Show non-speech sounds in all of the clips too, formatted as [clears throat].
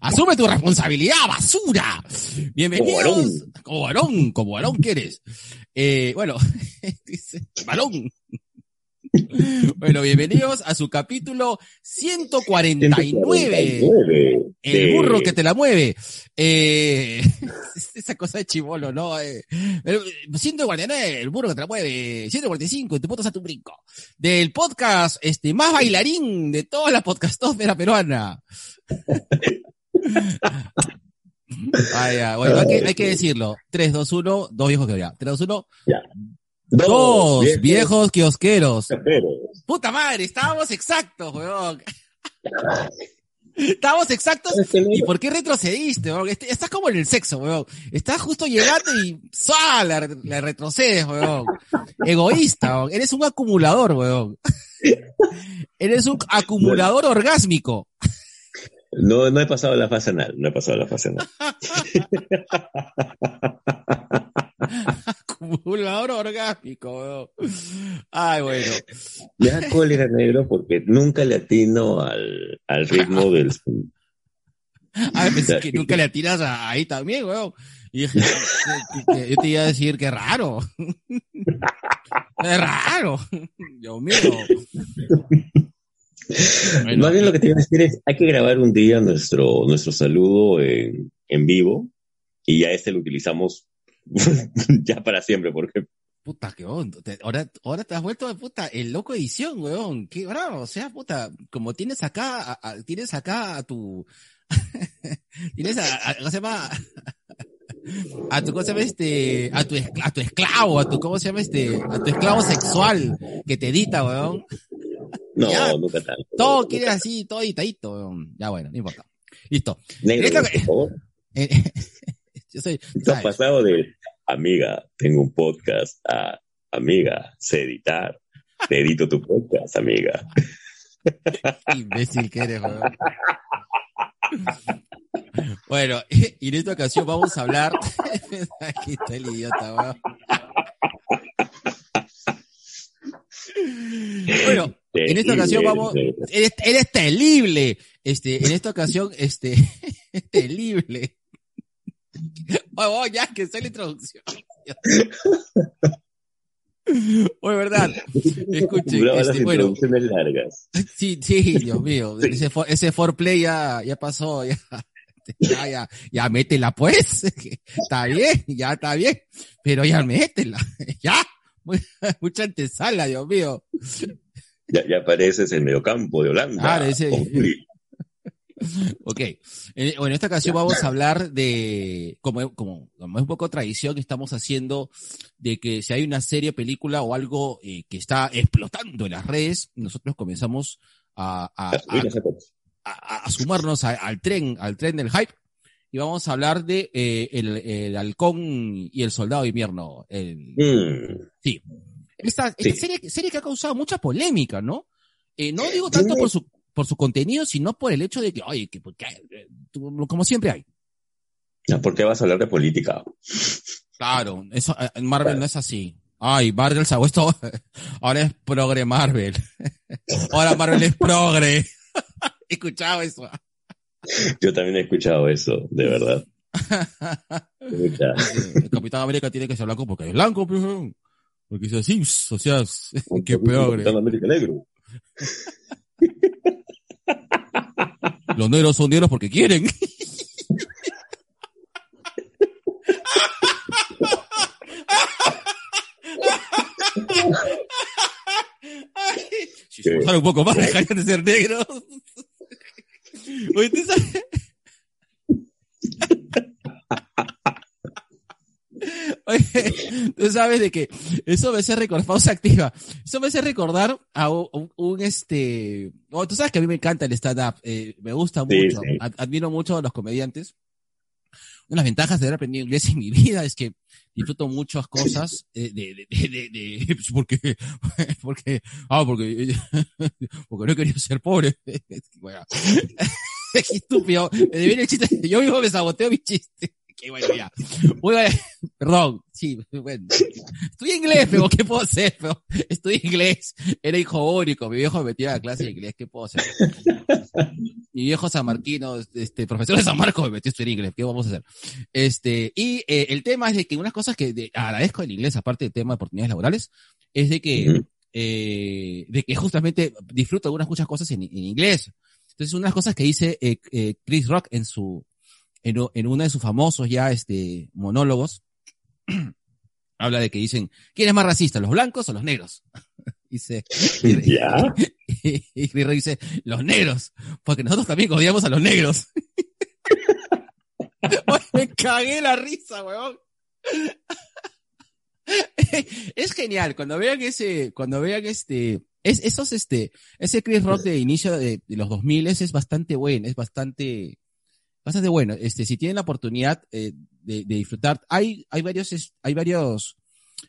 Asume tu responsabilidad, basura. Bienvenidos. Como varón, como varón que eres. Eh, bueno, [laughs] dice, balón. Bueno, bienvenidos a su capítulo 149. 149 El de- burro que te la mueve. Eh, [laughs] esa cosa de chivolo, ¿no? Eh, pero, 149, el burro que te la mueve. 145, tu puto a tu brinco. Del podcast, este, más bailarín de toda la podcastósfera peruana. [laughs] Ah, ya, bueno, hay que, hay que decirlo. 3, 2, 1, dos viejos que ya. 3, 2, 1, dos viejos kiosqueros. kiosqueros. Puta madre, estábamos exactos, weón. Estábamos exactos. ¿Y por qué retrocediste, weón? Este- Estás como en el sexo, weón. Estás justo llegando y ¡zua! La, la retrocedes, weón. Egoísta, weón. Eres un acumulador, weón. [laughs] Eres un acumulador orgásmico. No, no he pasado la fase anal, no he pasado la fase anal. Acumulador orgásmico, weón. Ay, bueno. Me da cólera negro porque nunca le atino al, al ritmo del... Pensé que nunca le tiras ahí también, weón. Y dije, yo te iba a decir que raro. [laughs] Es raro. Dios mío. Bueno, Más bien lo que te iba a decir es, hay que grabar un día nuestro, nuestro saludo en, en vivo y ya este lo utilizamos [laughs] ya para siempre porque Puta, qué onda. Ahora, ahora te has vuelto de puta el loco edición, weón. Qué bravo. O sea, puta, como tienes acá, a- a- tienes acá a tu, [laughs] tienes a, ¿cómo se llama? A tu, ¿cómo se llama este? A tu, a tu esclavo, a tu, ¿cómo se llama este? A tu esclavo sexual que te edita, weón. No, Ya. nunca tanto. Todo quiere así, todo editadito. Ya bueno, no importa. Listo. Negro, Esto- por favor. [laughs] [laughs] Yo soy, ¿sabes? pasado de amiga, tengo un podcast a amiga, sé editar, te edito tu podcast, amiga. [laughs] Imbécil que eres, weón. Bueno, y en esta ocasión vamos a hablar. Aquí está el idiota, weón. Bueno, en esta ocasión vamos. Eres, eres terrible. Este, en esta ocasión, este, [laughs] terrible. Oh, oh, ya que soy la introducción. [laughs] Oye, verdad. Escuche, Duraba las este, bueno. largas. Sí, sí, Dios mío. Ese, for, ese foreplay ya, ya pasó, ya, ya, ya, ya métela pues. Está bien, ya está bien. Pero ya métela. [laughs] Ya. Mu- Mucha antesala, Dios mío. Ya, ya apareces en mediocampo de Holanda. Claro, ese-. [laughs] Ok. Bueno, en esta ocasión vamos a hablar de, como, como, como es un poco tradición que estamos haciendo, de que si hay una serie, película o algo eh, que está explotando en las redes, nosotros comenzamos a, sumarnos al tren, al tren del hype. Y vamos a hablar de eh, el, el halcón y el soldado de invierno. El- Mm, sí. Esta, esta Sí. serie, serie que ha causado mucha polémica, ¿no? Eh, no digo tanto por su, por su contenido, sino por el hecho de que, oye, que, porque, eh, como siempre hay. ¿Por qué vas a hablar de política? Claro, eso, eh, en Marvel no es así. Ay, Marvel se ha puesto, [laughs] ahora es progre Marvel. [laughs] Ahora Marvel es progre. [laughs] He escuchado eso. Yo también he escuchado eso, de verdad. El Capitán América tiene que ser blanco porque es blanco, pues, weón. Porque es así, o sea, [laughs] qué progre. Capitán América Negro. [laughs] Los negros son negros porque quieren. [laughs] Si se un poco más, dejarían de ser negros. Oye, ¿tú sabes? Oye, tú sabes de que eso me hace recordar, pausa activa, eso me hace recordar a un, un- este, oh, tú sabes que a mí me encanta el stand-up, eh, me gusta Sí, mucho, sí. admiro mucho a los comediantes. de las ventajas de haber aprendido inglés en mi vida es que disfruto muchas cosas eh, de, de, de, de, de- [laughs] porque, porque, ah, porque, [laughs] porque no he querido ser pobre. [laughs] Bueno, qué estúpido. Me viene el chiste, yo mismo me saboteo mi chiste. Qué bueno, ya. Muy bien. [laughs] Perdón, sí, [laughs] bueno. Estudié inglés, pero ¿qué puedo hacer? Pero estudié inglés. Era hijo único. Mi viejo me metía a la clase de inglés. ¿Qué puedo hacer? Mi viejo San Marquino, este, profesor de San Marcos me metió a estudiar inglés. ¿Qué vamos a hacer? Este, y eh, el tema es de que unas cosas que de- agradezco del inglés, aparte del tema de oportunidades laborales, es de que, eh, de que justamente disfruto algunas muchas cosas en, en inglés. Entonces, unas cosas que dice eh, eh, Chris Rock en su, en, en uno de sus famosos ya, este, monólogos, [clears throat] habla de que dicen, ¿quién es más racista, los blancos o los negros? [laughs] dice, y, Ya. y, y dice, los negros, porque nosotros también odiamos a los negros. [laughs] Me cagué la risa, weón. [laughs] es genial, cuando vean ese, cuando vean este, es, esos este, ese Chris Rock de inicio de, de los 2000 es bastante bueno, es bastante, bastante bueno. Este, si tienen la oportunidad eh, de, de disfrutar, hay, hay varios, hay varios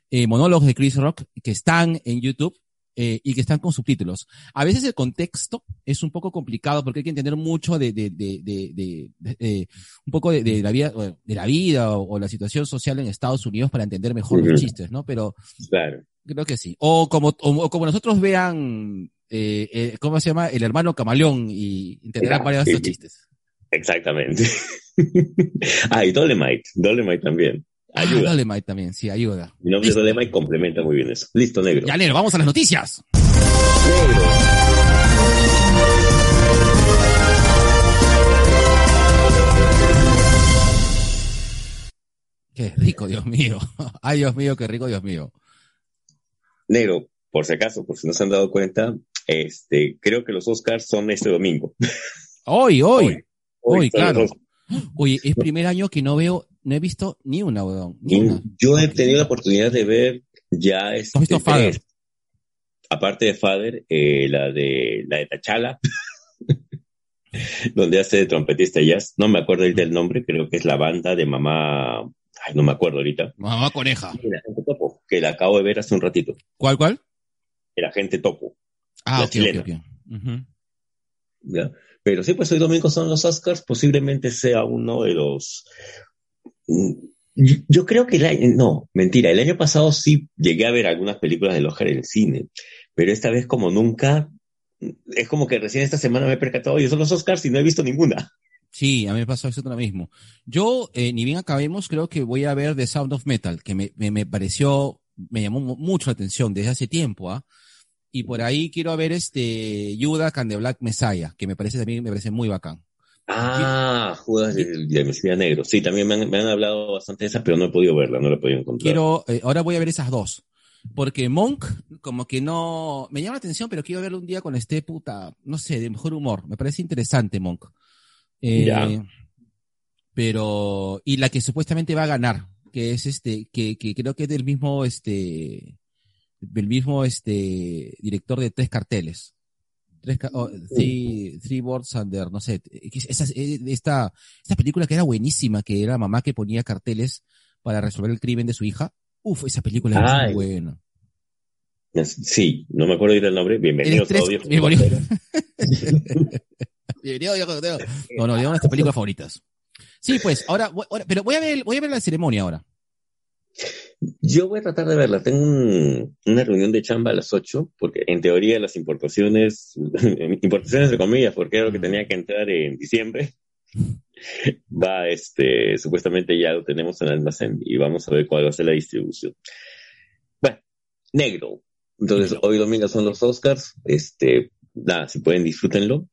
eh, monólogos de Chris Rock que están en YouTube eh, y que están con subtítulos. A veces el contexto es un poco complicado porque hay que entender mucho de, de, de, de, eh, un poco de, la vida, de la vida o, o la situación social en Estados Unidos para entender mejor los chistes, ¿no? Pero Claro. creo que sí. O como, o, o como nosotros vean, eh, eh, ¿cómo se llama? El hermano camaleón y entenderán Ya, varios de estos chistes. Exactamente. [laughs] ah, y Dolemite. Dolemite también. Ah, Ayuda. Dolemite también, sí, ayuda. Mi nombre es Listo. Dolemite complementa muy bien eso. Listo, negro. Ya, Nero, vamos a las noticias. Negro. Qué rico, Dios mío. [laughs] Ay, Dios mío, qué rico, Dios mío. Negro, por si acaso, por si no se han dado cuenta, este, creo que los Oscars son este domingo. [laughs] Hoy, hoy. Hoy, son claro. Oye, es primer año que no veo, no he visto ni una, weón. Ni una. Yo he tenido la oportunidad de ver ya este, ¿Has visto Father? tres. aparte de Father, eh, la de la de Tachala, [laughs] donde hace de trompetista jazz. No me acuerdo ahorita el nombre, creo que es la banda de mamá. Ay, no me acuerdo ahorita. Mamá coneja. El agente Topo, que la acabo de ver hace un ratito. ¿Cuál, cuál? El agente Topo. Ah, La. ¿ya? Pero sí, pues hoy domingo son los Oscars, posiblemente sea uno de los... Mm, Yo, creo que el año, no, mentira, el año pasado sí llegué a ver algunas películas del Oscar en el cine, pero esta vez como nunca, es como que recién esta semana me he percatado, oye, son los Oscars y no he visto ninguna. Sí, a mí me pasó eso lo mismo. Yo, eh, ni bien acabemos, creo que voy a ver The Sound of Metal, que me, me, me pareció, me llamó mu- mucho la atención desde hace tiempo, ¿ah? Y por ahí quiero ver este Judas and the Black Messiah, que me parece también, me parece muy bacán. Ah, Judas de, de Mesías Negro. Sí, también me han, me han hablado bastante de esa, pero no he podido verla, no la he podido encontrar. Quiero, eh, ahora voy a ver esas dos. Porque Monk, como que no, me llama la atención, pero quiero verlo un día con este puta, no sé, de mejor humor. Me parece interesante Monk. Eh, Ya. Pero, y la que supuestamente va a ganar, que es este, que, que creo que es del mismo, este, del mismo, este, director de tres carteles. Tres, oh, three, three Boards Under, no sé, esa, eh, esta, esta película que era buenísima, que era mamá que ponía carteles para resolver el crimen de su hija. Uf, esa película es Ay. muy buena. Sí, no me acuerdo ahorita el nombre. Bienvenidos a Audio. bienvenido. [laughs] Bienvenido, Teo. No, no, digamos nuestras películas favoritas. Sí, pues, ahora, ahora- pero voy a ver, voy a ver la ceremonia ahora. Yo voy a tratar de verla. Tengo un- una reunión de chamba a las 8, porque en teoría las importaciones, [laughs] importaciones de comillas, porque era lo que tenía que entrar en diciembre, [laughs] va, este, supuestamente ya lo tenemos en el almacén y vamos a ver cuál va a ser la distribución. Bueno, negro. Entonces, hoy domingo son los Oscars. Este, nada, si pueden, disfrútenlo.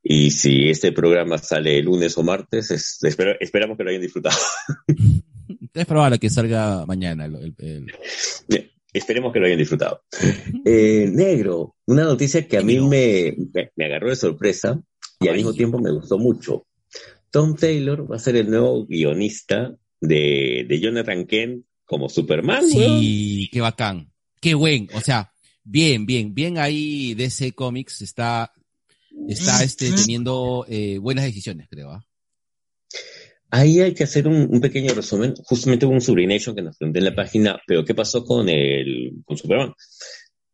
Y si este programa sale el lunes o martes, es- espero- esperamos que lo hayan disfrutado. [laughs] Es probable que salga mañana el, el- esperemos que lo hayan disfrutado. Eh, negro, una noticia que a mí me, me, agarró de sorpresa y al mismo tiempo me gustó mucho. Tom Taylor va a ser el nuevo guionista de, de Jonathan Kent como Superman. Sí, qué bacán. Qué buen. O sea, bien, bien, bien ahí DC Comics está, está este, teniendo eh, buenas decisiones, creo. ¿ah? Ahí hay que hacer un, un pequeño resumen. Justamente hubo un Sublination que nos preguntó en la página, pero ¿qué pasó con, el, con Superman?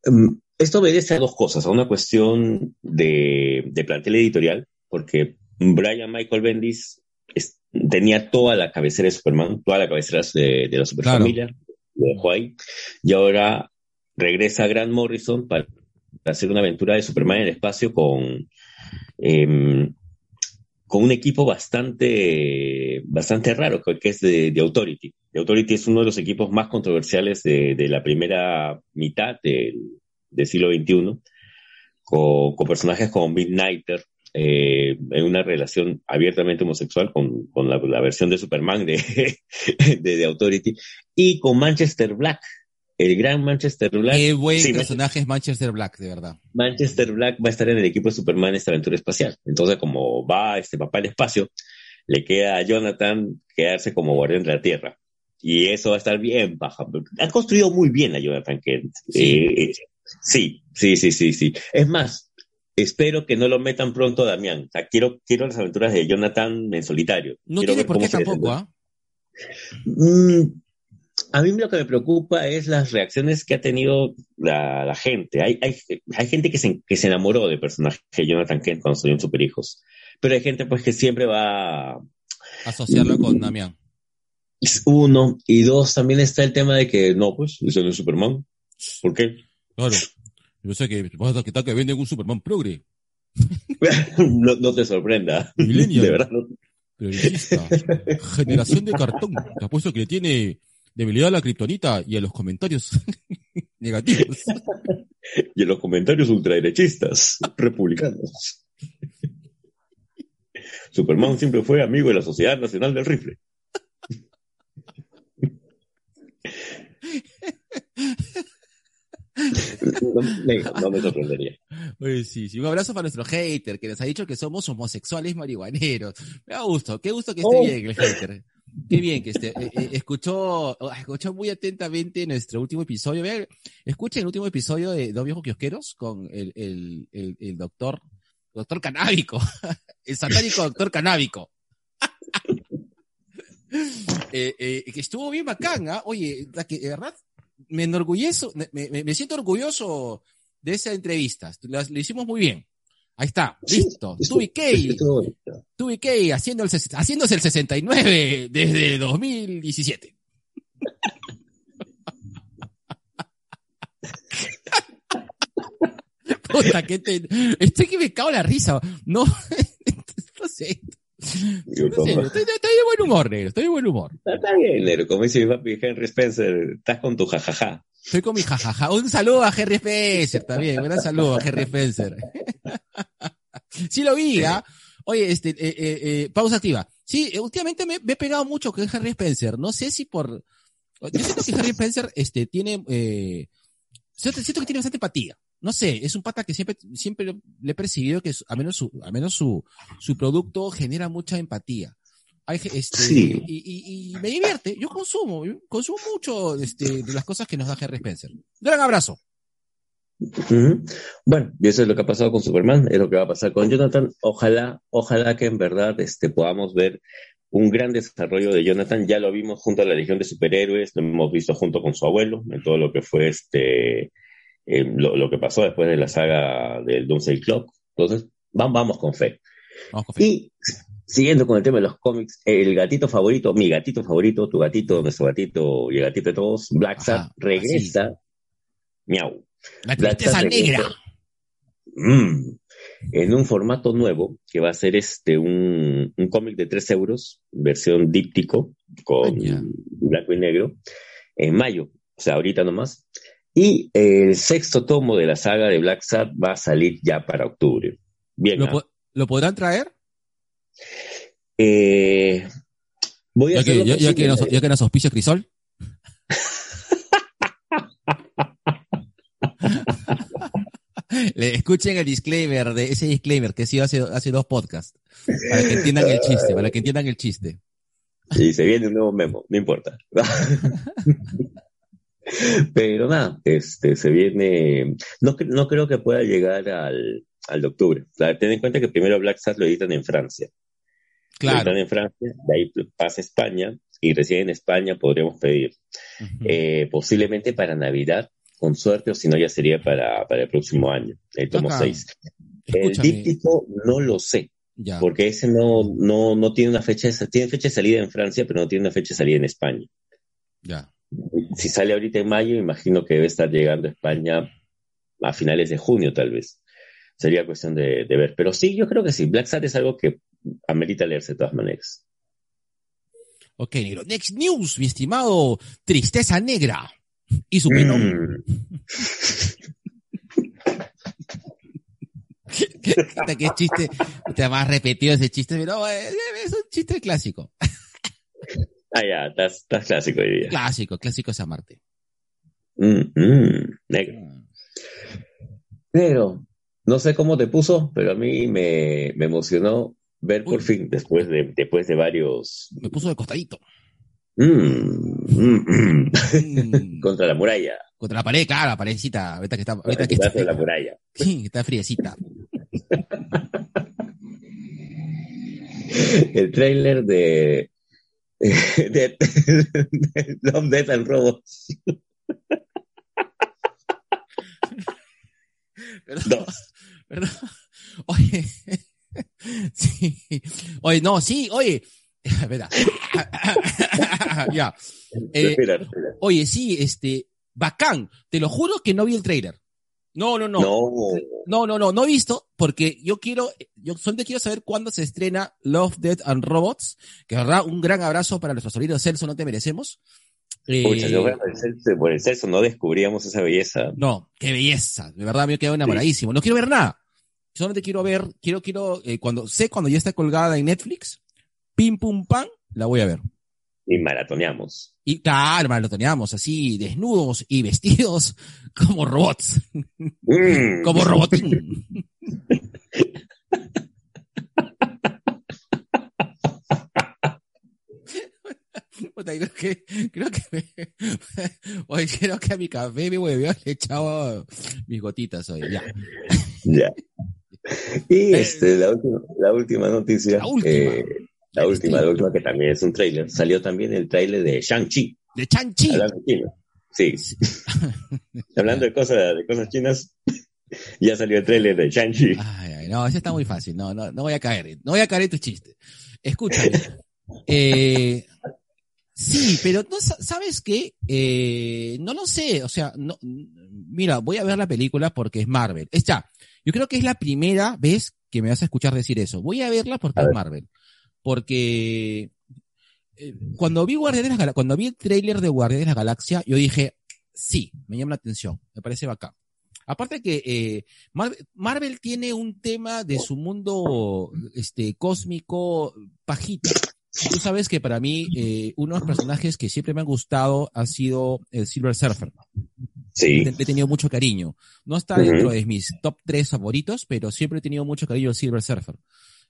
Um, esto obedece a dos cosas, a una cuestión de, de plantel editorial, porque Brian Michael Bendis es, tenía toda la cabecera de Superman, toda la cabecera de, de la Superfamilia, claro. lo dejó ahí, y ahora regresa Grant Morrison para hacer una aventura de Superman en el espacio con, eh, con un equipo bastante, bastante raro, que es de, de, Authority. The Authority es uno de los equipos más controversiales de, la primera mitad del, siglo XXI, con, con, personajes como Midnighter, eh, en una relación abiertamente homosexual con, la, versión de Superman de, [laughs] de, de, Authority, y con Manchester Black, el gran Manchester Black. Qué buen sí, personaje es Manchester Black, de verdad. Manchester Black va a estar en el equipo de Superman en esta aventura espacial. Entonces, como va este papá al espacio, le queda a Jonathan quedarse como guardián de la Tierra. Y eso va a estar bien baja. Han construido muy bien a Jonathan Kent. Sí. Eh, sí, sí, sí, sí, sí. Es más, espero que no lo metan pronto a Damián. O sea, quiero, quiero las aventuras de Jonathan en solitario. No quiero tiene por qué tampoco, ¿ah? ¿eh? Mm, a mí lo que me preocupa es las reacciones que ha tenido la, la gente. Hay, hay, hay, gente que se, que se enamoró del personaje de Jonathan Kent cuando en Superhijos. Pero hay gente pues que siempre va a asociarlo con Damián. Uno. Y dos, también está el tema de que no, pues, eso no es Superman. ¿Por qué? Claro. Yo sé que vas a quitar que venden un Superman progre. [laughs] no, no, te sorprenda. Millennial. De verdad. No. Generación de cartón. Te apuesto que le tiene debilidad a la kriptonita y a los comentarios [laughs] negativos. [laughs] y a los comentarios ultraderechistas, republicanos. [laughs] Superman siempre fue amigo de la Sociedad Nacional del Rifle. No, no, me sorprendería. Oye, sí, sí, un abrazo para nuestro hater que nos ha dicho que somos homosexuales marihuaneros. Me da gusto, qué gusto que esté oh. bien el hater. Qué bien que esté. Eh, eh, escuchó, escuchó muy atentamente nuestro último episodio. Vean, escuchen el último episodio de Dos Viejos Kiosqueros con el, el, el, doctor, doctor canábico. [laughs] el satánico doctor canábico. [laughs] eh, que estuvo bien bacán, ¿ah? Oye, la que, ¿verdad? Me enorgullezo, me, me, siento orgulloso de esa entrevista. Lo, lo hicimos muy bien. Ahí está, listo. Sí, Tubi K. El, haciéndose el 69 desde 2017. [laughs] Puta, que te, estoy que me cago la risa. No, [laughs] no sé. No sé, estoy, estoy, de buen humor, negro. Estoy de buen humor. Está bien, negro. Como dice mi papi Henry Spencer, estás con tu jajaja. Estoy con mi jajaja. Un saludo a Henry Spencer también. Un gran saludo a Henry Spencer. [laughs] sí lo vi, ¿ah? Oye, este, eh, eh, eh, pausa activa. Sí, últimamente me, me, he pegado mucho con Henry Spencer. No sé si por... Yo siento que Henry Spencer este, tiene... Eh, siento, que tiene bastante empatía. No sé, es un pata que siempre, siempre le he percibido que a menos su, a menos su, su producto genera mucha empatía. Hay, este, sí. y, y, y, me divierte. Yo consumo, yo consumo mucho este, de las cosas que nos da Henry Spencer. Gran abrazo. Bueno, y eso es lo que ha pasado con Superman, es lo que va a pasar con Jonathan. Ojalá, ojalá que en verdad este, podamos ver un gran desarrollo de Jonathan. Ya lo vimos junto a la Legión de Superhéroes, lo hemos visto junto con su abuelo, en todo lo que fue este, eh, lo, lo, que pasó después de la saga del Doomsday Clock. Entonces, vamos, vamos con fe. Vamos con fe. Y siguiendo con el tema de los cómics, el gatito favorito, mi gatito favorito, tu gatito, nuestro gatito y el gatito de todos, Black Sad, regresa. Así. Miau. La tristeza negra. Mm, en un formato nuevo, que va a ser este un, un cómic de 3 euros, versión díptico, con blanco y negro, en mayo, o sea, ahorita nomás. Y el sexto tomo de la saga de Black Sad va a salir ya para octubre. Bien. ¿Lo, po ¿lo podrán traer? Eh, voy a ya, que, ya, ya, que nos, ya que nos auspicia Crisol. Le escuchen el disclaimer de ese disclaimer que sí hace, hace dos podcasts. Para que entiendan el chiste, para que entiendan el chiste. Sí, se viene un nuevo memo, no importa. Pero nada, este, se viene, no, no creo que pueda llegar al, al de octubre. O sea, ten en cuenta que primero Black Sat lo editan en Francia. Claro. Están en Francia, de ahí pasa a España y recién en España podríamos pedir. Eh, posiblemente para Navidad, con suerte, o si no ya sería para, para el próximo año, el tomo Acá, 6. El díptico no lo sé, ya. porque ese no, no, no tiene una fecha, de- tiene fecha de salida en Francia, pero no tiene una fecha de salida en España. Ya. Si sale ahorita en mayo, imagino que debe estar llegando a España a finales de junio, tal vez. Sería cuestión de, de ver. Pero sí, yo creo que sí. Black Sat es algo que amerita leerse de todas maneras. Ok, negro. Next news, mi estimado Tristeza Negra. Y su Venom. Mm. Puta, qué chiste. Te más repetido ese chiste, pero eh, es un chiste clásico. Ah, ya, estás, estás clásico hoy día. Clásico, clásico es amarte. Mm, mm, negro. Pero, no sé cómo te puso, pero a mí me, me emocionó ver por fin, después de, después de varios Me puso de costadito. Mm, mm, mm, [laughs] contra la muralla, Contra la pared, claro, la paredcita. Ahorita que está, ahorita que está, la muralla. Sí, está friecita. [laughs] El tráiler de, [laughs] de, de Love, Death and Robots Perdón, 2. perdón. Oye, sí. Oye, no, sí, oye. [laughs] Espera. [laughs] ya. Eh. Oye, sí, este, bacán. Te lo juro que no vi el trailer. No, no, no. No, No, no, no, no he visto, porque yo quiero, yo solamente quiero saber cuándo se estrena Love, Death and Robots, que verdad, un gran abrazo para nuestro sobrino Celso, no te merecemos. Eh, Pucha, yo por el Celso- por el Celso no descubríamos esa belleza. no, qué belleza, de verdad me he quedado enamoradísimo, no quiero ver nada, solamente quiero ver, quiero, quiero, eh, cuando, sé cuando ya está colgada en Netflix, pim pum pam, la voy a ver. Y maratoneamos. Y claro, teníamos así, desnudos y vestidos [laughs] como robots, Mm. como robotín. [laughs] Creo que, creo que me, [laughs] oye, creo que a mi café me volvió, le he echado mis gotitas hoy, ya. Ya. Y este, la última, la última noticia. La última. eh, la última, la última que también es un tráiler. Salió también el tráiler de Shang-Chi. De Chan-Chi. Hablando de China. Sí. [laughs] Hablando de cosas, de cosas chinas, [laughs] ya salió el tráiler de Shang-Chi. Ay, ay, no, ese está muy fácil, no, no, no voy a caer, no voy a caer en tus chistes. Escúchame. [laughs] Eh, sí, pero no, ¿sabes qué? Eh, no lo sé, o sea, no, mira, voy a ver la película porque es Marvel. Es ya, yo creo que es la primera vez que me vas a escuchar decir eso. Voy a verla porque A es ver. Marvel. Porque eh, cuando vi Guardianes de la cuando vi el tráiler de Guardianes de la Galaxia, yo dije, sí, me llama la atención, me parece bacán. Aparte que eh, Marvel, Marvel tiene un tema de su mundo este cósmico pajita. Tú sabes que para mí eh, uno de los personajes que siempre me han gustado ha sido el Silver Surfer. Sí. Le he tenido mucho cariño. No está Ujú. dentro de mis top tres favoritos, pero siempre he tenido mucho cariño al Silver Surfer.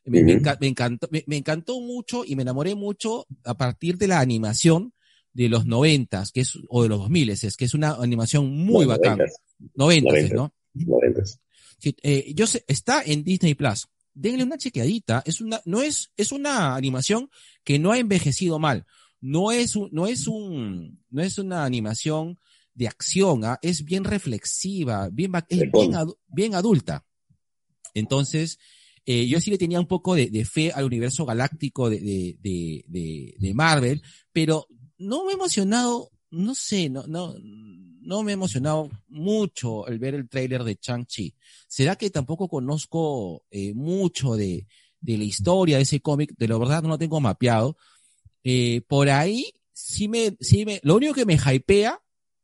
Me, me Ujú. enca- me encantó, me, me encantó mucho y me enamoré mucho a partir de la animación de los noventas, que es, o de los dos miles, es que es una animación muy No, bacán. noventas. ¿no? noventas. Sí, eh, yo sé, está en Disney Plus. Denle una chequeadita. Es una, no es, es una animación que no ha envejecido mal. No es un, no es un, no es una animación de acción, ¿ah? es bien reflexiva, bien, es bien, adu- bien adulta. Entonces, eh, yo sí le tenía un poco de, fe al universo galáctico de, Marvel, pero no me ha emocionado, no sé, no, no, me ha emocionado mucho el ver el tráiler de Chang-Chi. ¿Será que tampoco conozco eh, mucho de, de la historia de ese cómic? De la verdad no lo tengo mapeado. Eh, por ahí sí me, sí me, lo único que me hypea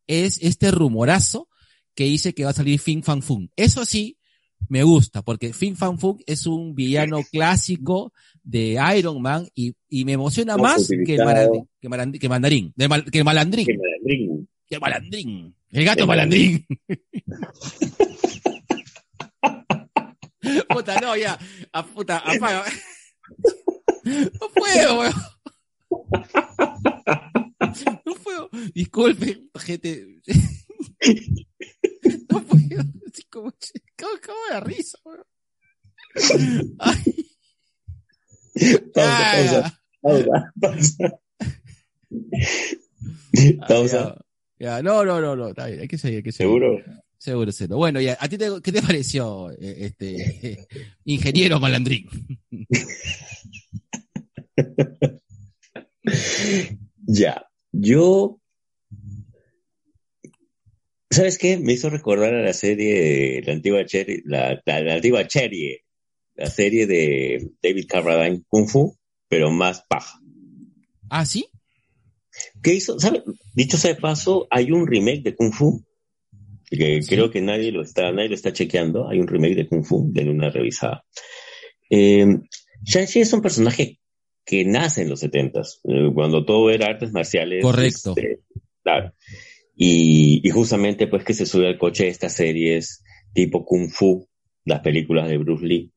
es este rumorazo que dice que va a salir Fin Fan Fun. Eso sí, me gusta, porque Fin Fan Fun es un villano clásico de Iron Man y, y me emociona más que el, malandrín, que, malandrín, que mandarín, mal- que el malandrín, Que malandrín. que el malandrín, el gato El malandrín. [laughs] puta, no, ya, a puta, apaga. [laughs] No puedo, weón. No puedo. Disculpen, gente. [laughs] No puedo. Así como, como de risa, weón. [laughs] Ay. Pausa, pausa, pausa, pausa. Pausa. Ya, no, no, no, no, está bien, hay que seguir, hay que seguir. ¿Seguro? Seguro, seguro. Bueno, ya, ¿a ti te, qué te pareció, eh, este, [laughs] ingeniero malandrín? [laughs] Ya, yo... ¿Sabes qué? Me hizo recordar a la serie, la antigua Cherry, la, la, la antigua Cherry, la serie de David Carradine, Kung Fu, pero más paja. ¿Ah, sí? ¿Qué hizo? ¿Sabe? Dicho sea de paso, hay un remake de Kung Fu, que Sí. creo que nadie lo está, nadie lo está chequeando. Hay un remake de Kung Fu, de una revisada. Eh, Shang-Chi es un personaje que nace en los setentas, eh, cuando todo era artes marciales. Correcto. este, claro. Y, y justamente pues que se sube al coche de estas series tipo Kung Fu, las películas de Bruce Lee,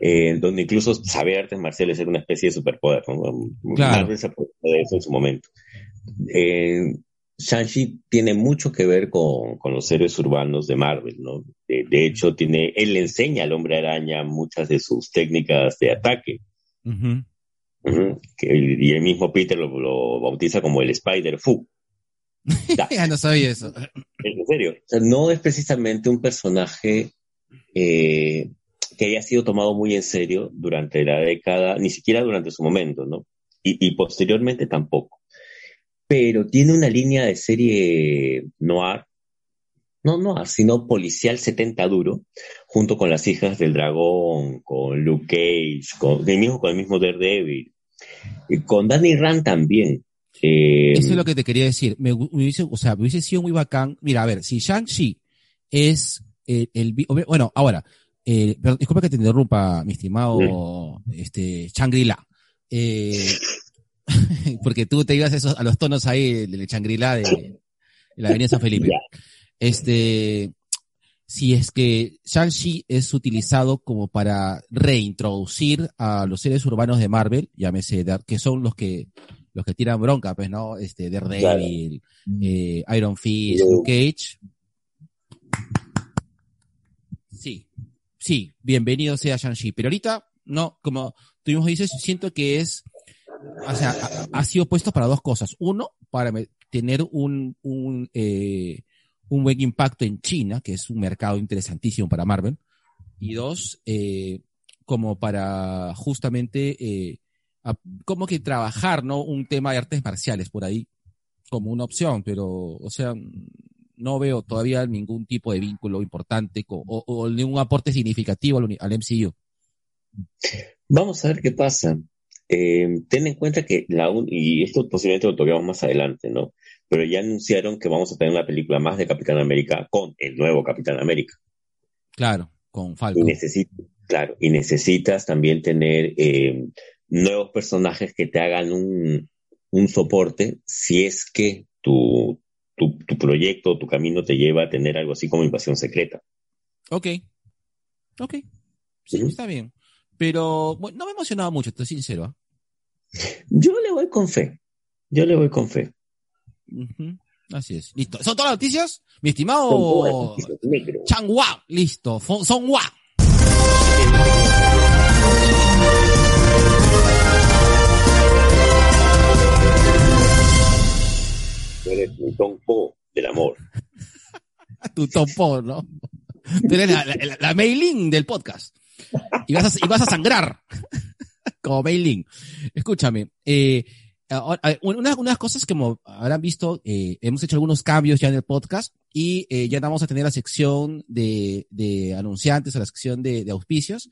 eh, donde incluso saber artes marciales era una especie de superpoder. ¿no? Claro. Marvel se de eso en su momento. Eh, Shang-Chi tiene mucho que ver con, con los héroes urbanos de Marvel, ¿no? De, de hecho, tiene, él le enseña al hombre araña muchas de sus técnicas de ataque. Que- y el mismo Peter lo, lo bautiza como el Spider-Fu. [laughs] Ya, Ya no sabía eso. en serio. O sea, no es precisamente un personaje eh, que haya sido tomado muy en serio durante la década, ni siquiera durante su momento, ¿no? Y, y posteriormente tampoco. Pero tiene una línea de serie noir, no noir, sino policial 70 duro, junto con las hijas del dragón, con Luke Cage, con el mismo, con el mismo Daredevil, y con Danny Rand también. Eh, Eso es lo que te quería decir. Me, hubiese, o sea, me hubiese sido muy bacán. Mira, a ver, si Shang-Chi es el, el bueno, ahora, eh, perdón, disculpa que te interrumpa, mi estimado, este, Shangri-La. Eh, [laughs] porque tú te ibas a, esos, a los tonos ahí del Shangri-La de, de la Avenida San Felipe. Este, si es que Shang-Chi es utilizado como para reintroducir a los seres urbanos de Marvel, llámese, que son los que, los que tiran bronca, pues, ¿no? Este, Daredevil, eh, Iron Fist, Luke Cage. Sí, sí, bienvenido sea Shang-Chi. Pero ahorita, no, como tú mismo dices, siento que es, o sea, ha, ha sido puesto para dos cosas. Uno, para tener un, un, eh, un buen impacto en China, que es un mercado interesantísimo para Marvel. Y dos, eh, como para justamente, eh, a- como que trabajar, ¿no? Un tema de artes marciales por ahí como una opción, pero, o sea, no veo todavía ningún tipo de vínculo importante o, o ningún aporte significativo al, al MCU. Vamos a ver qué pasa. Eh, ten en cuenta que la un- y esto posiblemente lo toquemos más adelante, ¿no? Pero ya anunciaron que vamos a tener una película más de Capitán América con el nuevo Capitán América. Claro, con Y Falcon. necesitas, claro, y necesitas también tener eh, nuevos personajes que te hagan un, un soporte si es que tu, tu, tu proyecto, tu camino te lleva a tener algo así como invasión secreta. Ok. Ok. Sí, está bien. Pero bueno, no me emocionaba mucho, estoy sincero. ¿ah? Yo le voy con fe. Yo le voy con fe. Así es. Listo. ¿Son todas las noticias? Mi estimado. Changhua. Listo. Son Hua. Eres mi Tom Po del amor. [laughs] Tu topo, ¿no? Tú eres la, la, la- Mei-Ling del podcast. Y vas a, y vas a sangrar. [laughs] Como Mei-Ling. Escúchame. Eh, una- unas cosas que como habrán visto, eh, hemos hecho algunos cambios ya en el podcast y eh, ya vamos a tener la sección de, de anunciantes o la sección de, de auspicios.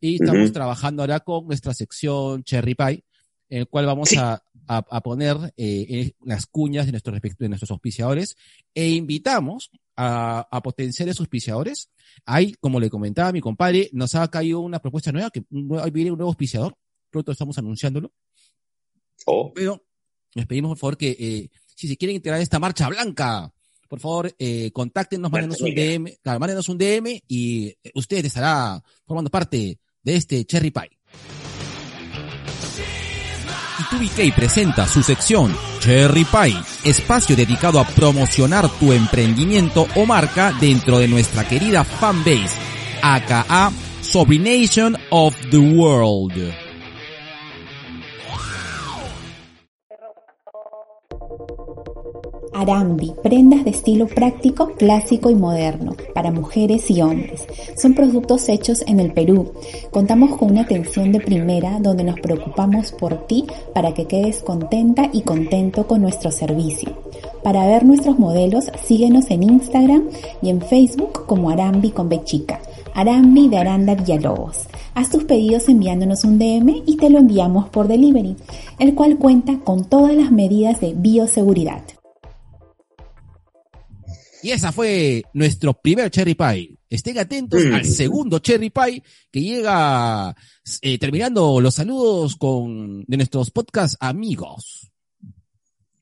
Y estamos Ujú. trabajando ahora con nuestra sección Cherry Pie, en el cual vamos Sí. a, a, a poner eh, las cuñas de, nuestros de nuestros auspiciadores e invitamos a, a potenciales auspiciadores. Ahí, como le comentaba mi compadre, nos ha caído una propuesta nueva, que viene un nuevo auspiciador, pronto estamos anunciándolo, Oh, pero les pedimos por favor que eh, si se quieren integrar a esta marcha blanca, por favor, eh, contáctenos, mándenos un. DM, claro, mándenos un DM y eh, usted estará formando parte de este Cherry Pie. Y 2BK presenta su sección Cherry Pie, espacio dedicado a promocionar tu emprendimiento o marca dentro de nuestra querida fanbase, aka Sobrination of the World. Arambi, prendas de estilo práctico, clásico y moderno, para mujeres y hombres. Son productos hechos en el Perú. Contamos con una atención de primera donde nos preocupamos por ti para que quedes contenta y contento con nuestro servicio. Para ver nuestros modelos, síguenos en Instagram y en Facebook como Arambi con Bechica. Arambi de Aranda Villalobos. Haz tus pedidos enviándonos un DM y te lo enviamos por delivery, el cual cuenta con todas las medidas de bioseguridad. Y esa fue nuestro primer Cherry Pie. Estén atentos al segundo Cherry Pie que llega eh, terminando los saludos con de nuestros podcast amigos.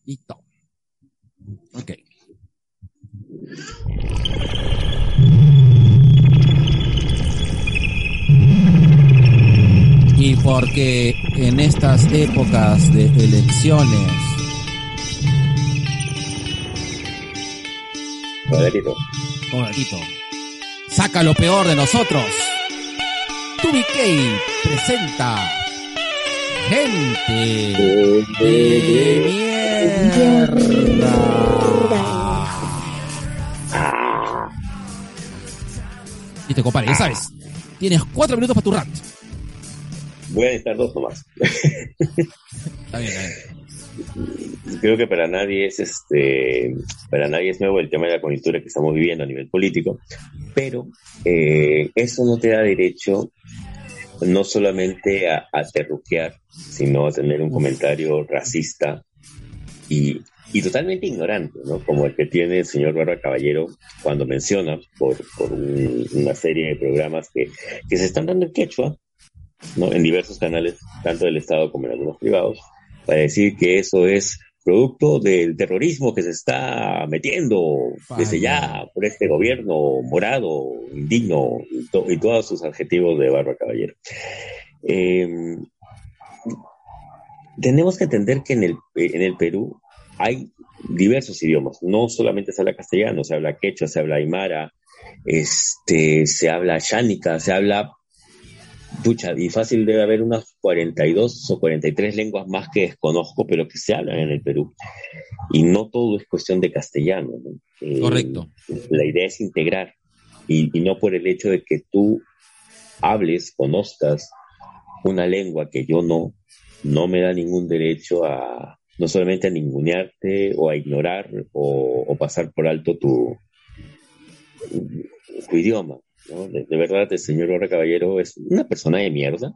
Listo. Ok. Y porque en estas épocas de elecciones Moderito. Moderito. Saca lo peor de nosotros. Tubi presenta Gente de Mierda. Y te compadre, ya sabes. Tienes cuatro minutos para tu rant. Voy a necesitar dos nomás. Está bien, está bien creo que para nadie es este para nadie es nuevo el tema de la coyuntura que estamos viviendo a nivel político pero eh, eso no te da derecho no solamente a, a terruquear sino a tener un comentario racista y, y totalmente ignorante, ¿no? Como el que tiene el señor Barba Caballero cuando menciona por, por un, una serie de programas que, que se están dando en quechua, ¿no? En diversos canales, tanto del Estado como en algunos privados, para decir que eso es producto del terrorismo que se está metiendo desde ya por este gobierno morado, indigno y, todos sus adjetivos de barba caballero. Em, tenemos que entender que en el, en el Perú hay diversos idiomas, no solamente se habla castellano, se habla quechua, se habla aymara, este, se habla chánica, se habla Pucha, y fácil debe haber unas 42 o 43 lenguas más que desconozco, pero que se hablan en el Perú. Y no todo es cuestión de castellano. Eh, Correcto. La idea es integrar. Y, y, no por el hecho de que tú hables, conozcas una lengua que yo no, no me da ningún derecho a, no solamente a ningunearte o a ignorar o, o pasar por alto tu, tu idioma. De, verdad, el señor Ora Caballero es una persona de mierda.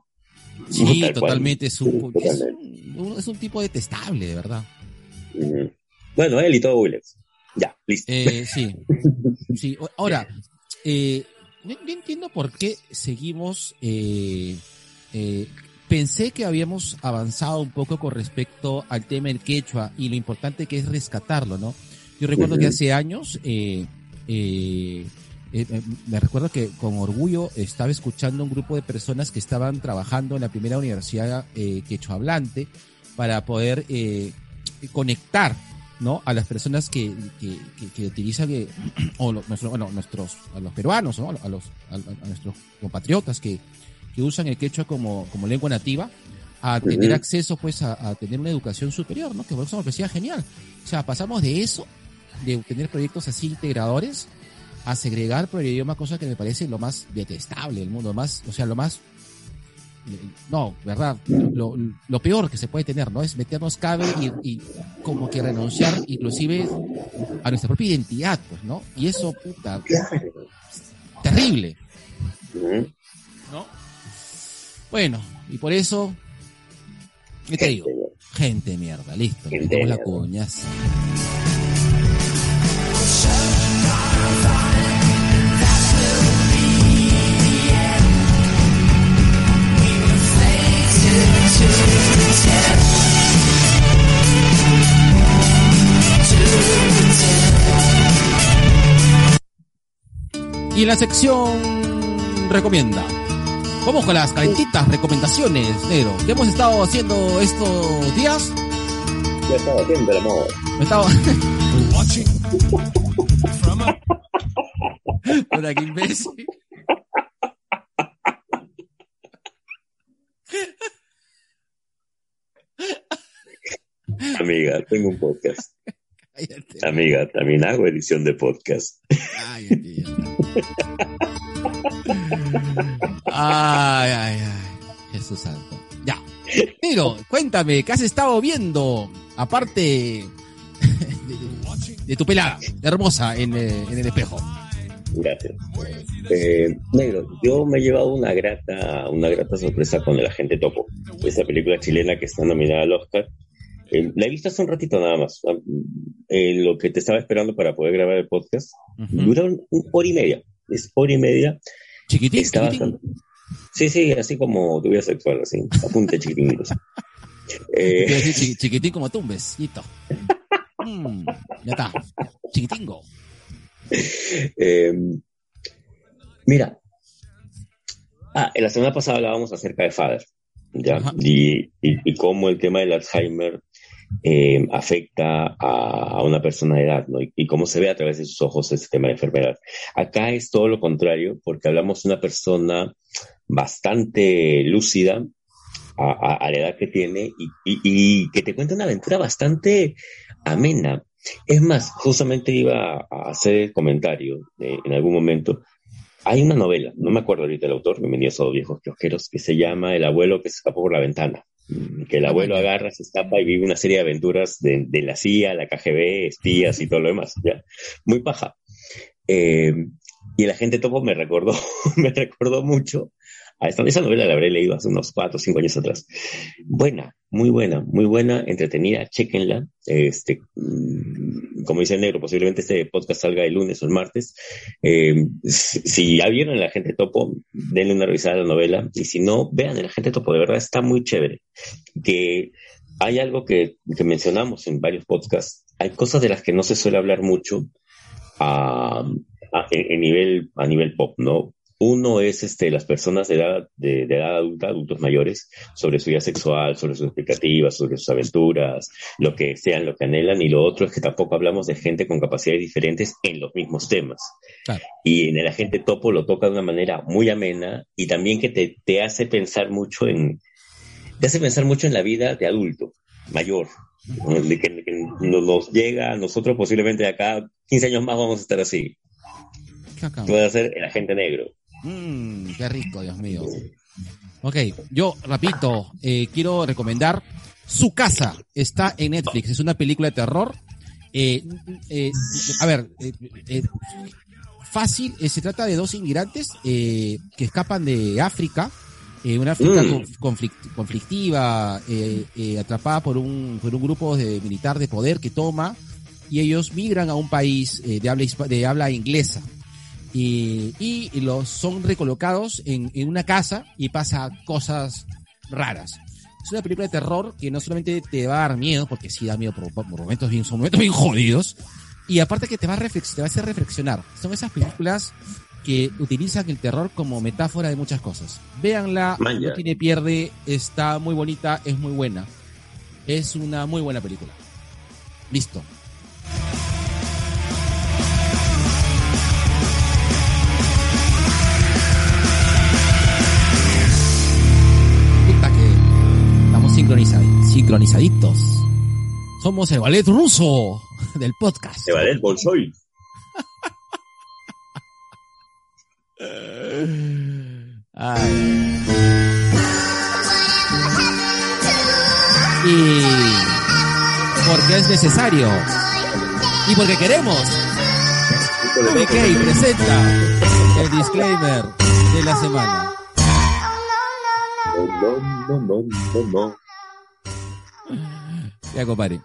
Sí, totalmente. Es, un, Es, un, tipo detestable, de verdad. Bueno, él y todo Williams. Ya, listo. Eh, sí. [laughs] sí. Ahora, eh, no, entiendo por qué seguimos. Eh, eh, pensé que habíamos avanzado un poco con respecto al tema del quechua y lo importante que es rescatarlo, ¿no? Yo recuerdo que hace años eh, eh, eh, eh, me recuerdo que con orgullo estaba escuchando un grupo de personas que estaban trabajando en la primera universidad eh, quechohablante para poder eh, conectar ¿no? a las personas que, que, que, utilizan, eh, [clears throat] o bueno, nuestros, a los peruanos, ¿no? a, los, a, nuestros compatriotas que, que usan el quechua como, como lengua nativa, a tener acceso pues a, a, tener una educación superior, ¿no? Que por eso me parecía genial. O sea, pasamos de eso, de tener proyectos así integradores, a segregar por el idioma, cosa que me parece lo más detestable del mundo, más, o sea, lo más no, ¿verdad? Lo, lo, peor que se puede tener, ¿no? Es meternos cabe y, y, como que renunciar inclusive a nuestra propia identidad, pues, ¿no? Y eso, puta, terrible. ¿No? Bueno, y por eso, ¿qué te digo? Gente mierda, listo. Gente la cuñas. Y la sección recomienda. Vamos con las calentitas recomendaciones, negro. ¿Qué hemos estado haciendo estos días? Ya estaba haciendo el amor. Estaba... [laughs] Hola, qué imbécil. Amiga, tengo un podcast. Cállate. Amiga, también hago edición de podcast. Cállate. Ay, ay, ay. Jesús santo. Ya. Pero, cuéntame, ¿qué has estado viendo? Aparte de, de tu pelada hermosa en, eh, en el espejo. Gracias. Eh, negro, yo me he llevado una grata, una grata sorpresa con El Agente Topo, esa película chilena que está nominada al Oscar. Eh, la he visto hace un ratito nada más. Ah, eh, lo que te estaba esperando para poder grabar el podcast dura un, un hora y media. Es hora y media. Chiquitín, Está chiquitín. bastante. Sí, sí, así como tu vida sexual, así. Apunte chiquitinitos. [laughs] Eh, chiquitín como tumbes, listo. [laughs] Mm, ya está. Chiquitingo. [laughs] Eh, mira, ah, en la semana pasada hablábamos acerca de. Ajá. Y, y, y cómo el tema del Alzheimer eh, afecta a, a una persona de edad, ¿no? Y, y cómo se ve a través de sus ojos ese tema de enfermedad. Acá es todo lo contrario, porque hablamos de una persona bastante lúcida a, a- a la edad que tiene y, y- y que te cuenta una aventura bastante amena. Es más, justamente iba a hacer el comentario eh, en algún momento. Hay una novela, no me acuerdo ahorita el autor, bienvenidos a los viejos kiosqueros, que se llama El abuelo que se escapó por la ventana. Mm, Que el abuelo agarra, se escapa y vive una serie de aventuras de, de la CIA, la KGB, espías y todo lo demás. ¿ya? Muy paja. Eh, y el agente topo me recordó, [laughs] me recordó mucho a esta, esa novela la habré leído hace unos cuatro o cinco años atrás. Buena, muy buena, muy buena, entretenida, chequenla. Este, mm, como dice el negro, posiblemente este podcast salga el lunes o el martes. Eh, si, ya vieron el agente topo, denle una revisada a la novela. Y si no, vean el agente topo, de verdad está muy chévere. Que hay algo que, que mencionamos en varios podcasts. Hay cosas de las que no se suele hablar mucho a, a- nivel, a nivel pop, ¿no? Uno es este, las personas de edad, de, de edad adulta, adultos mayores, sobre su vida sexual, sobre sus expectativas, sobre sus aventuras, lo que sean, lo que anhelan. Y lo otro es que tampoco hablamos de gente con capacidades diferentes en los mismos temas. Claro. Y en el agente topo lo toca de una manera muy amena y también que te, te hace pensar mucho en, te hace pensar mucho en la vida de adulto, mayor, que, que nos, llega a nosotros posiblemente de acá 15 años más vamos a estar así. Puede ser el agente negro. Mmm, qué rico, Dios mío. Ok, yo, rapidito, eh, quiero recomendar Su Casa. Está en Netflix. Es una película de terror. Eh, eh, a ver, eh, eh, fácil. eh, se trata de dos inmigrantes eh, que escapan de África. una África Mm. conf- conflict- conflictiva, atrapada por un, por un grupo de militar de poder que toma. Y ellos migran a un país eh, de, habla, de habla inglesa y, y los son recolocados en, en una casa y pasa cosas raras. Es una película de terror que no solamente te va a dar miedo, porque sí da miedo por, por momentos bien, son momentos bien [laughs] jodidos, y aparte que te va, a te va a hacer reflexionar. Son esas películas que utilizan el terror como metáfora de muchas cosas. Véanla, no tiene pierde, está muy bonita, es muy buena. Es una muy buena película. Listo. Sincronizaditos. Somos el ballet ruso [laughs] del podcast. De Valer Bolshoi. Y porque es necesario. Y porque queremos. BK presenta el disclaimer de la semana. No, no, no, no, no. Ya, compadre.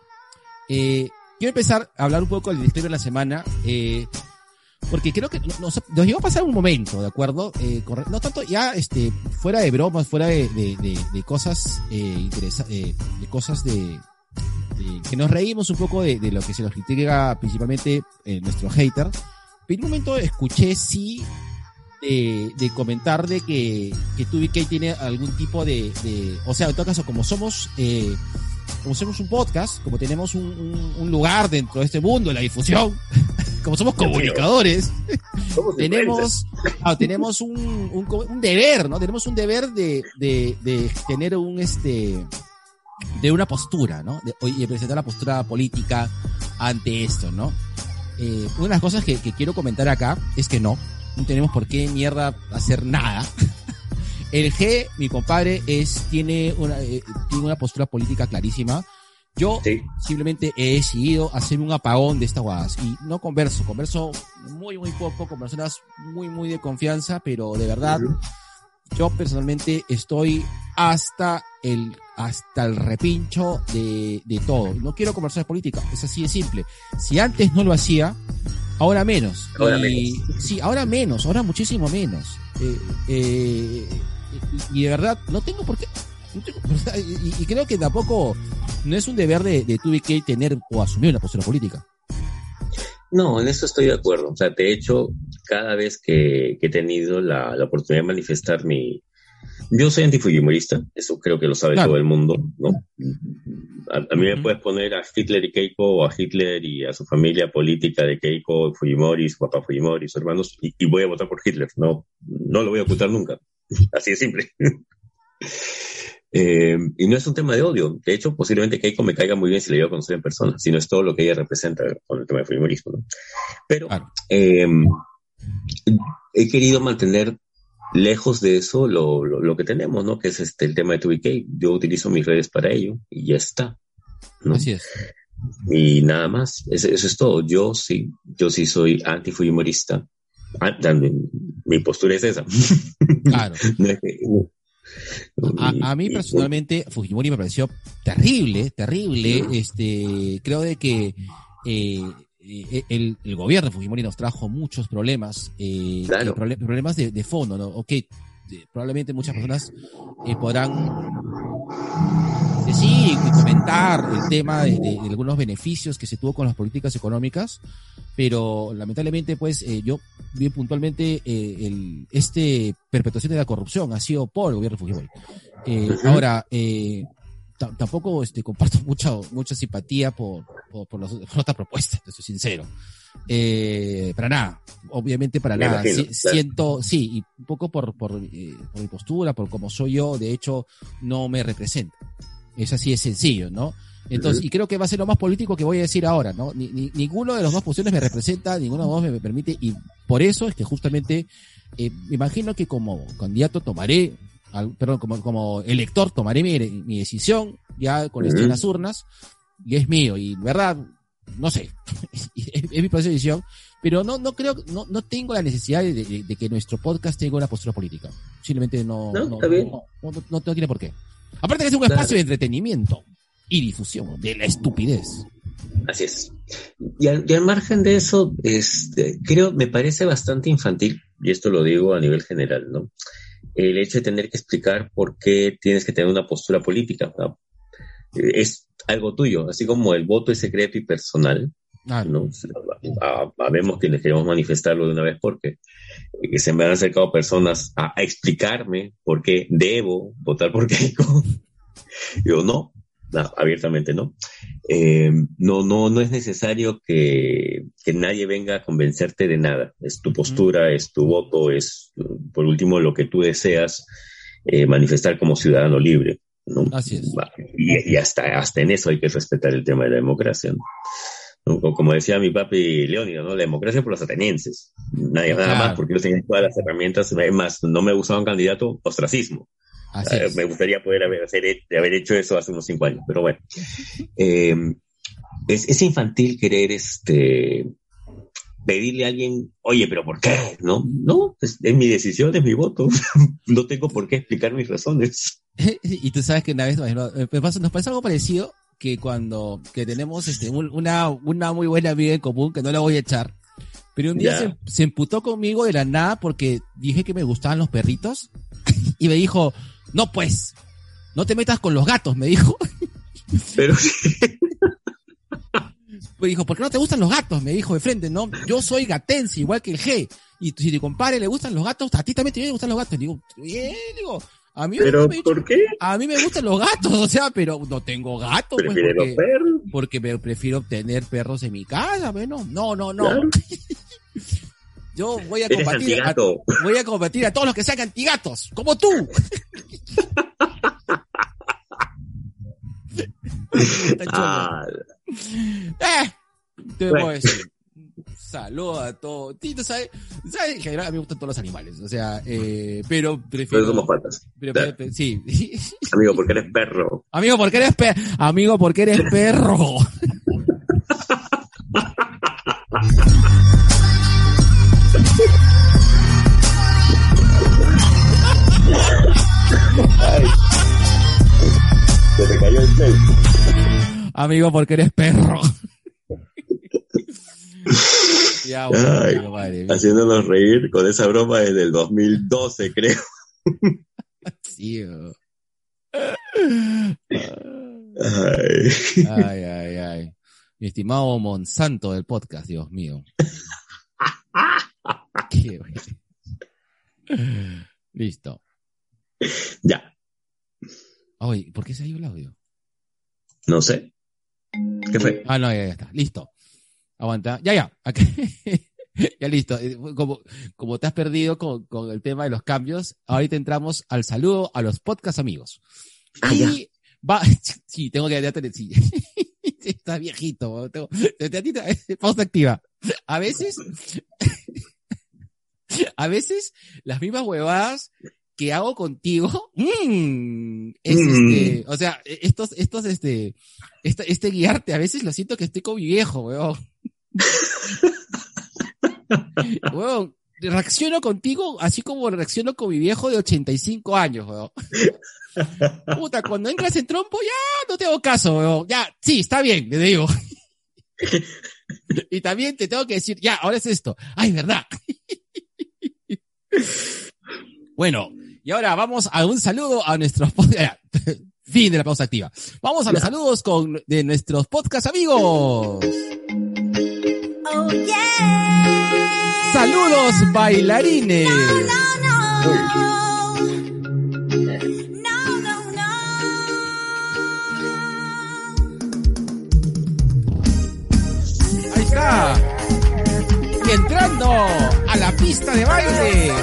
Eh, quiero empezar a hablar un poco del disclaimer de la semana. Eh, porque creo que nos, nos a pasar un momento, ¿de acuerdo? Eh, no tanto ya este fuera de bromas, fuera de, de, de- de cosas eh, eh, de cosas que nos reímos un poco de, lo que se nos critica principalmente nuestro hater. Pero en un momento escuché sí de, de comentar de que, que 2BK tiene algún tipo de, de- o sea, en todo caso, como somos eh, como somos un podcast, como tenemos un, un- un lugar dentro de este mundo, la difusión, [laughs] como somos comunicadores, [laughs] Somos tenemos, ah, tenemos un, deber, ¿no? Tenemos un deber de, de, de tener un, este, de una postura, ¿no? De, y de presentar la postura política ante esto, ¿no? Eh, una de las cosas que, que quiero comentar acá es que no, no tenemos por qué mierda hacer nada. [laughs] El G, mi compadre, es, tiene una, eh, tiene una postura política clarísima. Yo Sí. simplemente he decidido hacer un apagón de estas guadas y no converso, converso muy, muy poco con personas muy, muy de confianza, pero de verdad, Ujú. yo personalmente estoy hasta el, hasta el repincho de, de todo. No quiero conversar de política, es así de simple. Si antes no lo hacía, ahora menos. Ahora y, Sí, ahora menos, ahora muchísimo menos. Eh, eh, y, y de verdad, no tengo por qué. no tengo- [laughs] y, y creo que tampoco no es un deber de, de 2BK tener o asumir una postura política. No, en eso estoy de acuerdo. O sea, de hecho, cada vez que, que he tenido la, la oportunidad de manifestar mi... Yo soy antifujimorista, eso creo que lo sabe Claro. todo el mundo, ¿no? A, a mí me puedes poner a Hitler y Keiko o a Hitler y a su familia política de Keiko, Fujimori, su papá Fujimori, sus hermanos, y, y voy a votar por Hitler. No, no lo voy a ocultar nunca. [laughs] Así de simple. [laughs] Eh, y no es un tema de odio. De hecho, posiblemente Keiko me caiga muy bien si le llego a conocer en persona, sino es todo lo que ella representa con el tema del fujimorismo. ¿no? Pero Claro. eh, he querido mantener lejos de eso lo, lo, lo que tenemos, ¿no? Que es este el tema de 2BK. Yo utilizo mis redes para ello y ya está. ¿no? Así es. Y nada más. Eso, eso es todo. Yo sí, yo sí soy antifujimorista. Ah, mi postura es esa. [laughs] Claro. [laughs] A, a mí personalmente Fujimori me pareció terrible, terrible. Este, creo de que eh, eh, el, el gobierno de Fujimori nos trajo muchos problemas, eh, Claro. problemas de, de fondo, ¿no? Ok, probablemente muchas personas eh, podrán y comentar el tema de, de- de algunos beneficios que se tuvo con las políticas económicas, pero lamentablemente, pues, eh, yo bien puntualmente, eh, el, este perpetuación de la corrupción ha sido por el gobierno de Fujimori. Eh. Ahora, eh, ta- tampoco este, comparto [laughs] mucha, mucha simpatía por, por, por las- por otras propuestas, te soy sincero. Eh, para nada, obviamente para Me nada. imagino, Si- claro. Siento, sí, y un poco por, por, eh, por mi postura, por cómo soy yo, de hecho, no me representa. Es así de sencillo, ¿no? Entonces, Ujú. y creo que va a ser lo más político que voy a decir ahora, ¿no? Ni, ni- ninguno de los dos posiciones me representa, ninguno de los dos me, permite, y por eso es que justamente, eh, me imagino que como candidato tomaré, al- perdón, como, como elector tomaré mi, mi decisión, ya con esto en Ujú. las urnas, y es mío, y verdad, no sé, [laughs] es, es mi de decisión, pero no, no creo, no, no tengo la necesidad de, de- de que nuestro podcast tenga una postura política. Simplemente no, no, no, no- no tiene por qué. Aparte que es un Claro. espacio de entretenimiento y difusión de la estupidez. Así es. Y al, y al margen de eso, este, creo, me parece bastante infantil, y esto lo digo a nivel general, ¿no? El hecho de tener que explicar por qué tienes que tener una postura política. ¿no? Es algo tuyo, así como el voto es secreto y personal, ¿no? Habemos quienes queremos manifestarlo de una vez porque eh, se me han acercado personas a, a explicarme por qué debo votar por [laughs] Keiko. Yo no, no, abiertamente no. Eh, no, no, no es necesario que, que nadie venga a convencerte de nada. Es tu postura, es tu voto, es por último lo que tú deseas eh, manifestar como ciudadano libre. ¿no? Así es. Y, y hasta, hasta en eso hay que respetar el tema de la democracia. ¿no? Como- decía mi papi Leónido, ¿no? La democracia por los atenienses. Nadie, nada más, porque ellos tenían todas las herramientas. Es Más, no me gustaba un candidato, ostracismo. Así Eh, me gustaría poder haber, hacer, haber hecho eso hace unos cinco años, pero bueno. Eh, es, es infantil querer este pedirle a alguien, oye, pero ¿por qué? No, no, es, es mi decisión, es mi voto. [laughs] no tengo por qué explicar mis razones. [laughs] y tú sabes que una vez nos nos pasa algo parecido que cuando que tenemos este un- una, una muy buena amiga en común que no la voy a echar. Pero un día se, se emputó conmigo de la nada porque dije que me gustaban los perritos [laughs] y me dijo, no pues, no te metas con los gatos, me dijo. [laughs] Pero Me dijo, ¿por qué no te gustan los gatos? Me dijo de frente, no, yo soy gatense, igual que el G. Y si tu compadre le gustan los gatos, a ti también te gustan los gatos. Y digo, bien, digo, a mí pero me, ¿por qué? a mí me gustan los gatos, o sea, pero no tengo gatos, pues, porque, perros. porque me prefiero tener perros en mi casa, bueno, no, no, no. Claro. [laughs] Yo voy a combatir a, voy a combatir a todos los que sean antigatos, como tú. [laughs] Ah, Eh, te Bueno. voy a decir. Saludo a todos. Sí, tú sabes, en general a mí me gustan todos los animales. O sea, eh, pero pero prefiero. somos patas. pero- Claro. pero- sí. [laughs] Amigo, porque eres perro. Amigo, ¿por qué eres perro? Amigo, ¿por qué eres perro? Ay. Se te cayó el cel. Amigo, ¿por qué eres perro? Ya, bueno, Ay, amigo, madre mía. Haciéndonos reír con esa broma desde el 2012, creo. [laughs] Sí. Ay. Ay, ay, ay. Mi estimado Monsanto del podcast, Dios mío. [laughs] Qué. Listo. Ya, Ay, ¿por qué se ha ido el audio? no sé. ¿Qué fue? Ah, no, ya, ya está. Listo. Aguanta. Ya, ya. Acá- [laughs] ya listo. Eh, Como, como te has perdido con, con el tema de los cambios, ahorita entramos al saludo a los podcast amigos. Ah, Y va, [laughs] sí, tengo que ya tener, [laughs] sí. Está viejito. Tengo, te- te- te- pausa activa. A veces, a veces, las mismas huevadas que hago contigo, mm, es Mm. este, o sea, estos, estos, este, este, este guiarte, a veces lo siento que estoy con mi viejo, weón. [laughs] weón, reacciono contigo así como reacciono con mi viejo de 85 años, weón. [laughs] Puta, cuando entras en trompo, ya no te hago caso, weón. Ya, sí, está bien, le digo. [laughs] y también te tengo que decir, ya, ahora es esto. Ay, verdad. bueno, y ahora vamos a un saludo a nuestros Fin de la pausa activa. Vamos a los saludos con, de nuestros podcast amigos. Oh yeah. Saludos bailarines. No, no. No, no, no. Ahí está. Y entrando a la pista de baile.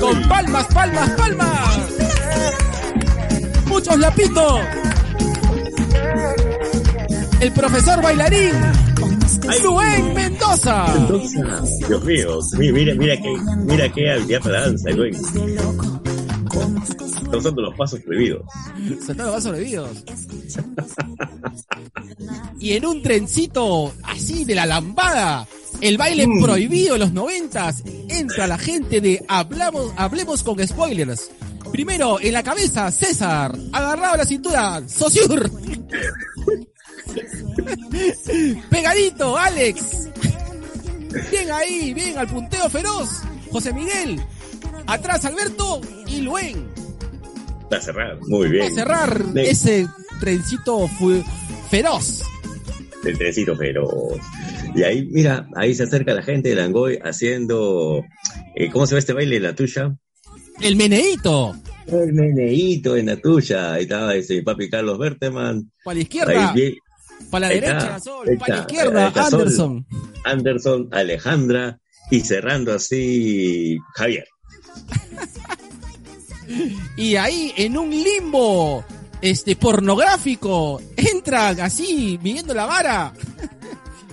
Con palmas, palmas, palmas. Muchos lapitos. El profesor bailarín. Luen Mendoza. Mendoza. Dios mío, mi- mira, mira que, mira qué habilidad para danza, güey. Está usando los pasos prohibidos. Saltando más sobrevividos. Y en un trencito así de la lambada, el baile Mm. prohibido de los noventas, entra la gente de Hablamos, Hablemos con Spoilers. Primero, en la cabeza, César, agarrado a la cintura, Sosur. [laughs] Pegadito, Alex. Bien ahí, bien al punteo feroz, José Miguel. Atrás, Alberto y Luen. Para cerrar, muy bien. Para cerrar ese trencito feroz. El trencito feroz. Y ahí, mira, ahí se acerca la gente de Langoy haciendo, eh, ¿cómo se ve este baile? La tuya. El meneíto. El meneíto en la tuya. Ahí estaba ese papi Carlos Berteman. Para la izquierda, Ahí bien, para la derecha, Sol. Para la izquierda, Sol. Anderson. Anderson, Alejandra y cerrando así Javier. Y ahí, en un limbo, este, pornográfico, entran así, midiendo la vara. [laughs]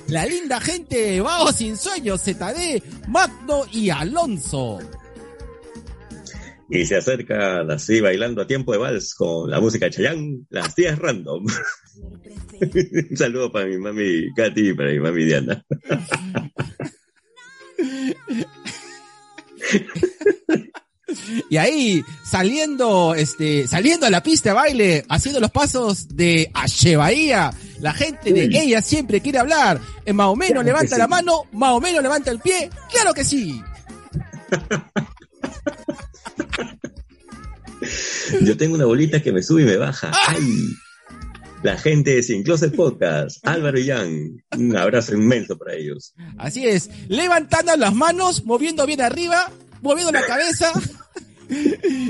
La linda gente Vago Sin Sueños, ZD, Magno y Alonso. Y se acercan así bailando a tiempo de vals con la música de Chayanne, las tías random. [laughs] Un saludo para mi mami Katy y para mi mami Diana. Y ahí, saliendo, este, saliendo a la pista de baile, haciendo los pasos de Ache Bahía, la gente de Uy. ella siempre quiere hablar. En más o menos Claro levanta sí. la mano, más o menos levanta el pie. Claro que sí. [laughs] Yo tengo una bolita que me sube y me baja. ¡Ay! La gente de Sin Closet Podcast, Álvaro y Jan. Un abrazo inmenso para ellos. Así es, levantando las manos, moviendo bien arriba, moviendo la cabeza.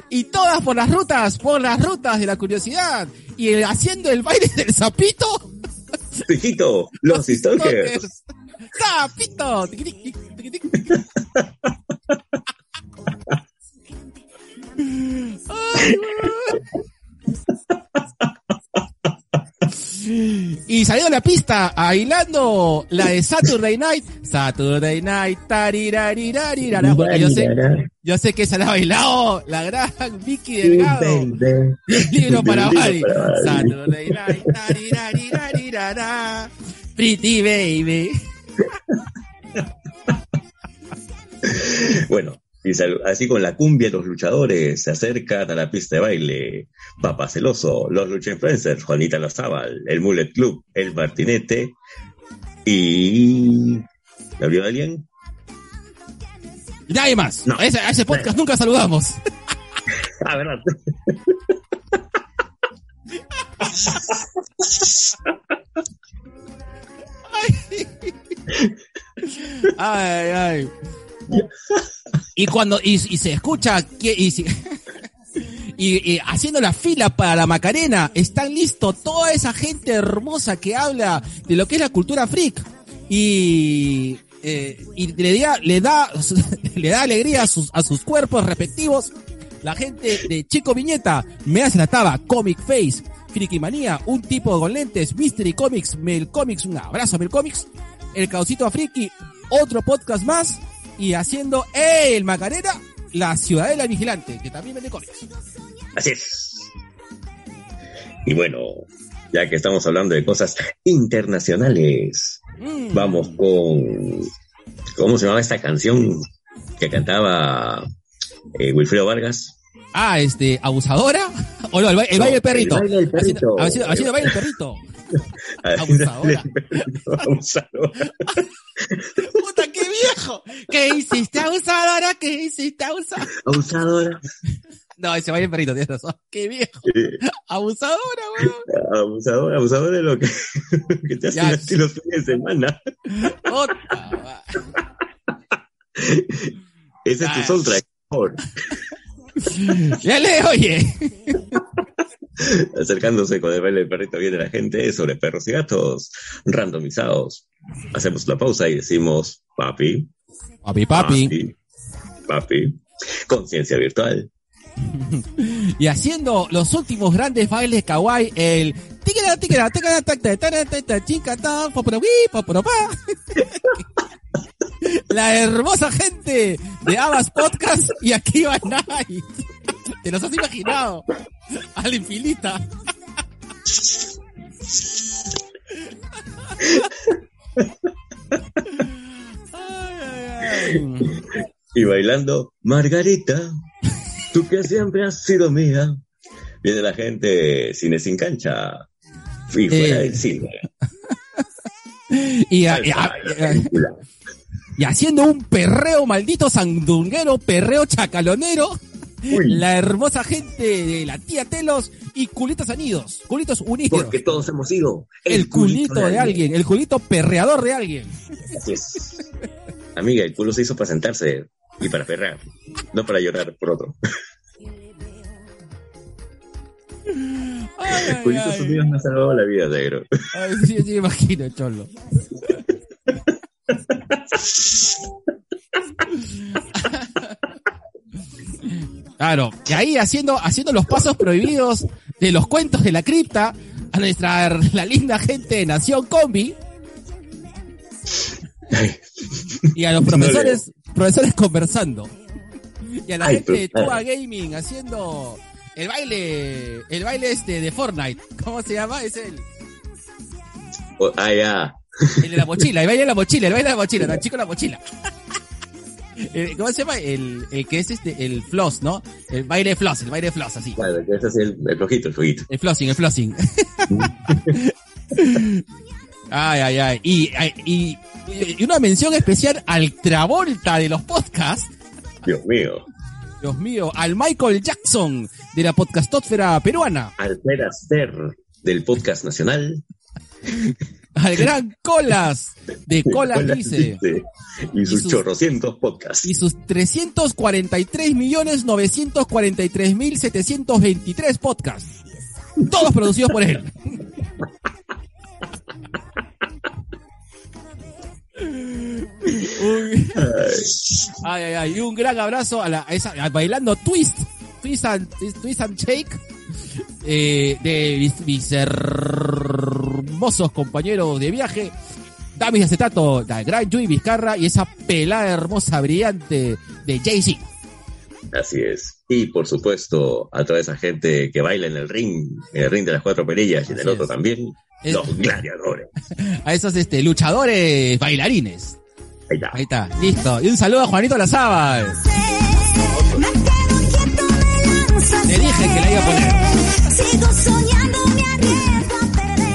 Y todas por las rutas, por las rutas de la curiosidad. Y el- haciendo el baile del sapito. Hijito, los stalkers. Stalkers. ¡Sapito! [laughs] Ay. Y salió a la pista bailando la de Saturday Night. Saturday Night. tarirarirarirara. Porque yo sé, yo sé que esa la ha bailado la gran Vicky Delgado. Libro para Bali. Saturday Night. tarirarirarirara. Pretty baby. Bueno, así con la cumbia los luchadores se acercan a la pista de baile. Papá Celoso, los Lucha Influencers, Juanita Lazábal, el Mullet Club, el Martinete y... ¿Me olvidó alguien? Nadie más. No. Ese, a ese podcast nunca saludamos. [laughs] Ah, verdad. [laughs] Ay, ay. Y cuando, y, y se escucha que, [laughs] y, y- haciendo la fila para la Macarena, están listos toda esa gente hermosa que habla de lo que es la cultura freak. Y, eh, y le da, le da, [laughs] le da alegría a sus, a sus cuerpos respectivos. La gente de Chico Viñeta, me hace la taba, Comic Face, Friki Manía, un tipo con lentes, Mystery Comics, Mel Comics, un abrazo Mel Comics, el Causito a Friki, otro podcast más, y haciendo el Macarena, la Ciudadela Vigilante, que también vende cómics. Así es. Y bueno, ya que estamos hablando de cosas internacionales, Mm. vamos con... ¿Cómo se llamaba esta canción que cantaba eh, Wilfredo Vargas? Ah, este, abusadora, o no, el, ba- el baile del perrito. El baile del perrito. Haciendo, haciendo- haciendo el baile del perrito. Abusadora. el [laughs] abusadora. Puta, viejo. ¿Qué hiciste, abusadora? ¿Qué hiciste, abusadora? Abusadora. No, ese baile del perrito, tienes razón. Qué viejo. Eh, Abusadora, weón. abusadora, abusadora de lo que, [laughs] que te hace Ya. así los fines de semana. Va. Ese es tu soundtrack. por. [laughs] Ya le oye. Acercándose con el baile del perrito viene la gente sobre perros y gatos randomizados. Hacemos la pausa y decimos, papi, Papi, papi. papi, papi, conciencia virtual. [laughs] Y haciendo los últimos grandes bailes kawaii, el ta, poporobi, poporopá. La hermosa gente de Abbas Podcast y aquí va Night. [laughs] ¿Te los has imaginado? Al infinita. [laughs] Y bailando, Margarita, tú que siempre has sido mía. Viene la gente cine sin cancha. Y fuera Eh. del cine. Y, a- Salsa, y a- la película. y haciendo un perreo maldito sandunguero, perreo chacalonero, Uy, la hermosa gente de la tía Telos y culitos anidos, culitos unidos. porque todos hemos sido el culito de alguien, el culito perreador de alguien. Así es. Amiga, el culo se hizo para sentarse y para perrar, no para llorar por otro. Ay, Culitos unidos me ha salvado la vida, negro. Ay, sí, sí, me imagino, cholo. [laughs] Claro, y ahí haciendo, haciendo los pasos prohibidos de los cuentos de la cripta a nuestra la linda gente de Nación Combi Ay, y a los profesores, profesores conversando. Y a la Ay, gente de Tua Gaming haciendo el baile, el baile este de Fortnite. ¿Cómo se llama? Es el, oh, ah, ya. el de la mochila, el baile de la mochila, el baile de la mochila, tan chico la mochila. El- ¿Cómo se llama? El, el que es este, el floss, ¿no? El baile de floss, el baile de floss, así. Claro, que ese es el, el flojito, el flojito. El flossing, el flossing. [laughs] ay, ay, ay. Y, ay, y, y una mención especial al Travolta de los podcasts. Dios mío. Dios mío, al Michael Jackson de la podcastósfera peruana, Alfred Aster del podcast nacional. [laughs] al gran Colas de Colas Hola, Dice dice, Y sus sus- chorrocientos podcasts. y sus 343 millones 943 mil 723 podcasts. Todos producidos por él. [laughs] Un- ay, ay, ay. Y un gran abrazo a, la, a esa, a bailando Twist, Twist and, Twist, Twist and Shake, eh, de mis, mis hermosos compañeros de viaje, David Acetato, la gran Yui Vizcarra y esa pelada hermosa brillante de Jay-Z. Así es. Y por supuesto, a toda esa gente que baila en el ring, en el ring de las cuatro perillas y en el otro es. también, Es- los gladiadores. [laughs] A esos este, luchadores bailarines. Ahí está. Ahí está, listo. Y un saludo a Juanito Lazábal. Le dije que la iba a poner.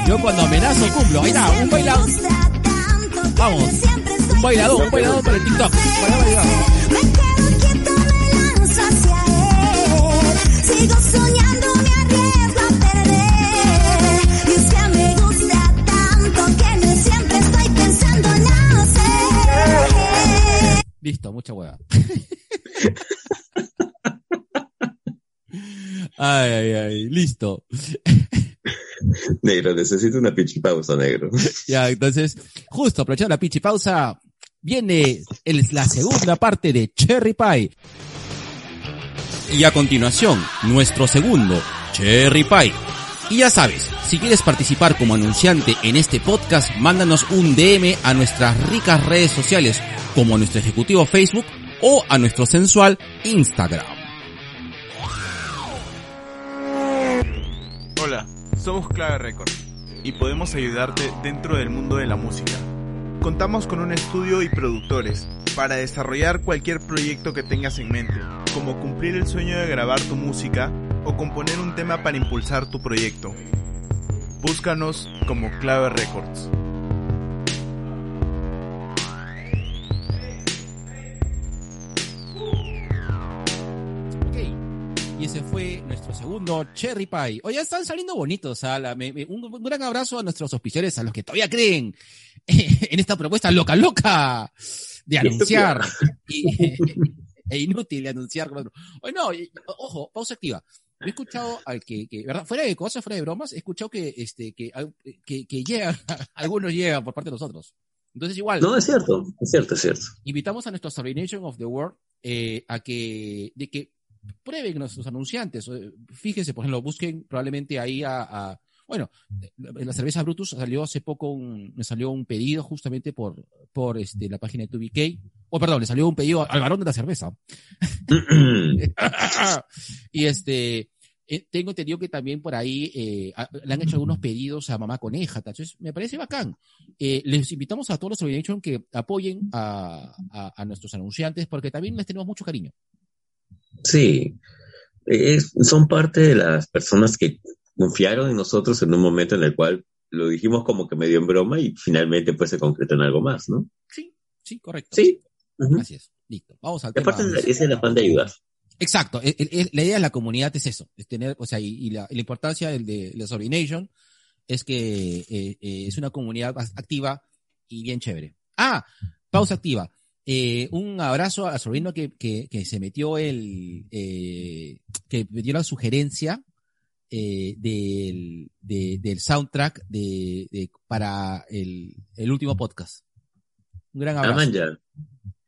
Yo cuando amenazo cumplo. Ahí está, un bailado. Vamos. Un bailador, un bailador para el TikTok. Para bailar. Ay, ay, ay, listo. [laughs] Negro, necesito una pichipausa, negro. Ya, entonces, justo aprovechando la pichi pausa, viene el- la segunda parte de Cherry Pie. Y a continuación, nuestro segundo, Cherry Pie. Y ya sabes, si quieres participar como anunciante en este podcast, mándanos un DM a nuestras ricas redes sociales, como a nuestro ejecutivo Facebook o a nuestro sensual Instagram. Somos Clave Records y podemos ayudarte dentro del mundo de la música. Contamos con un estudio y productores para desarrollar cualquier proyecto que tengas en mente, como cumplir el sueño de grabar tu música o componer un tema para impulsar tu proyecto. Búscanos como Clave Records. Y ese fue nuestro segundo Cherry Pie. Oye, están saliendo bonitos. ¿ah? La- me- me- un, un gran abrazo a nuestros auspiciadores, a los que todavía creen [laughs] en esta propuesta loca, loca de anunciar. [laughs] y- e inútil de anunciar. Oye, no, ojo, pausa activa. He escuchado al que, que, ¿verdad? Fuera de cosas, fuera de bromas, he escuchado que, este, que, que, que llegan, [laughs] algunos llegan por parte de nosotros. Entonces igual, No, es cierto, es cierto, es cierto. invitamos a nuestros Subordination of the World eh, a que, de que prueben nuestros anunciantes. Eh, Fíjense, por ejemplo, busquen probablemente ahí a, a- bueno, en la cerveza Brutus salió hace poco un, me salió un pedido justamente por, por este, la página de 2BK. O perdón, le salió un pedido al varón de la cerveza. [laughs] y este, eh, tengo entendido que también por ahí eh, a- le han hecho algunos pedidos a Mamá Coneja. Entonces, me parece bacán. Les invitamos a todos los que apoyen a, a, a nuestros anunciantes porque también les tenemos mucho cariño. Sí, es- son parte de las personas que confiaron en nosotros en un momento en el cual lo dijimos como que medio en broma y finalmente pues se concretó en algo más, ¿no? Sí, sí, correcto. Sí. Ujú. Así es. Listo. Vamos al Y tema. aparte es el afán de ayudar. Exacto. El- el- la idea de la comunidad es eso, es tener, o sea, y, y la, importancia del de la Sobrination es que eh, eh, es una comunidad activa y bien chévere. Ah, pausa activa. Eh, un abrazo al sobrino que, que, que se metió el, eh, que metió la sugerencia eh, del, de- del soundtrack de, de- para el, el último podcast. Un gran abrazo.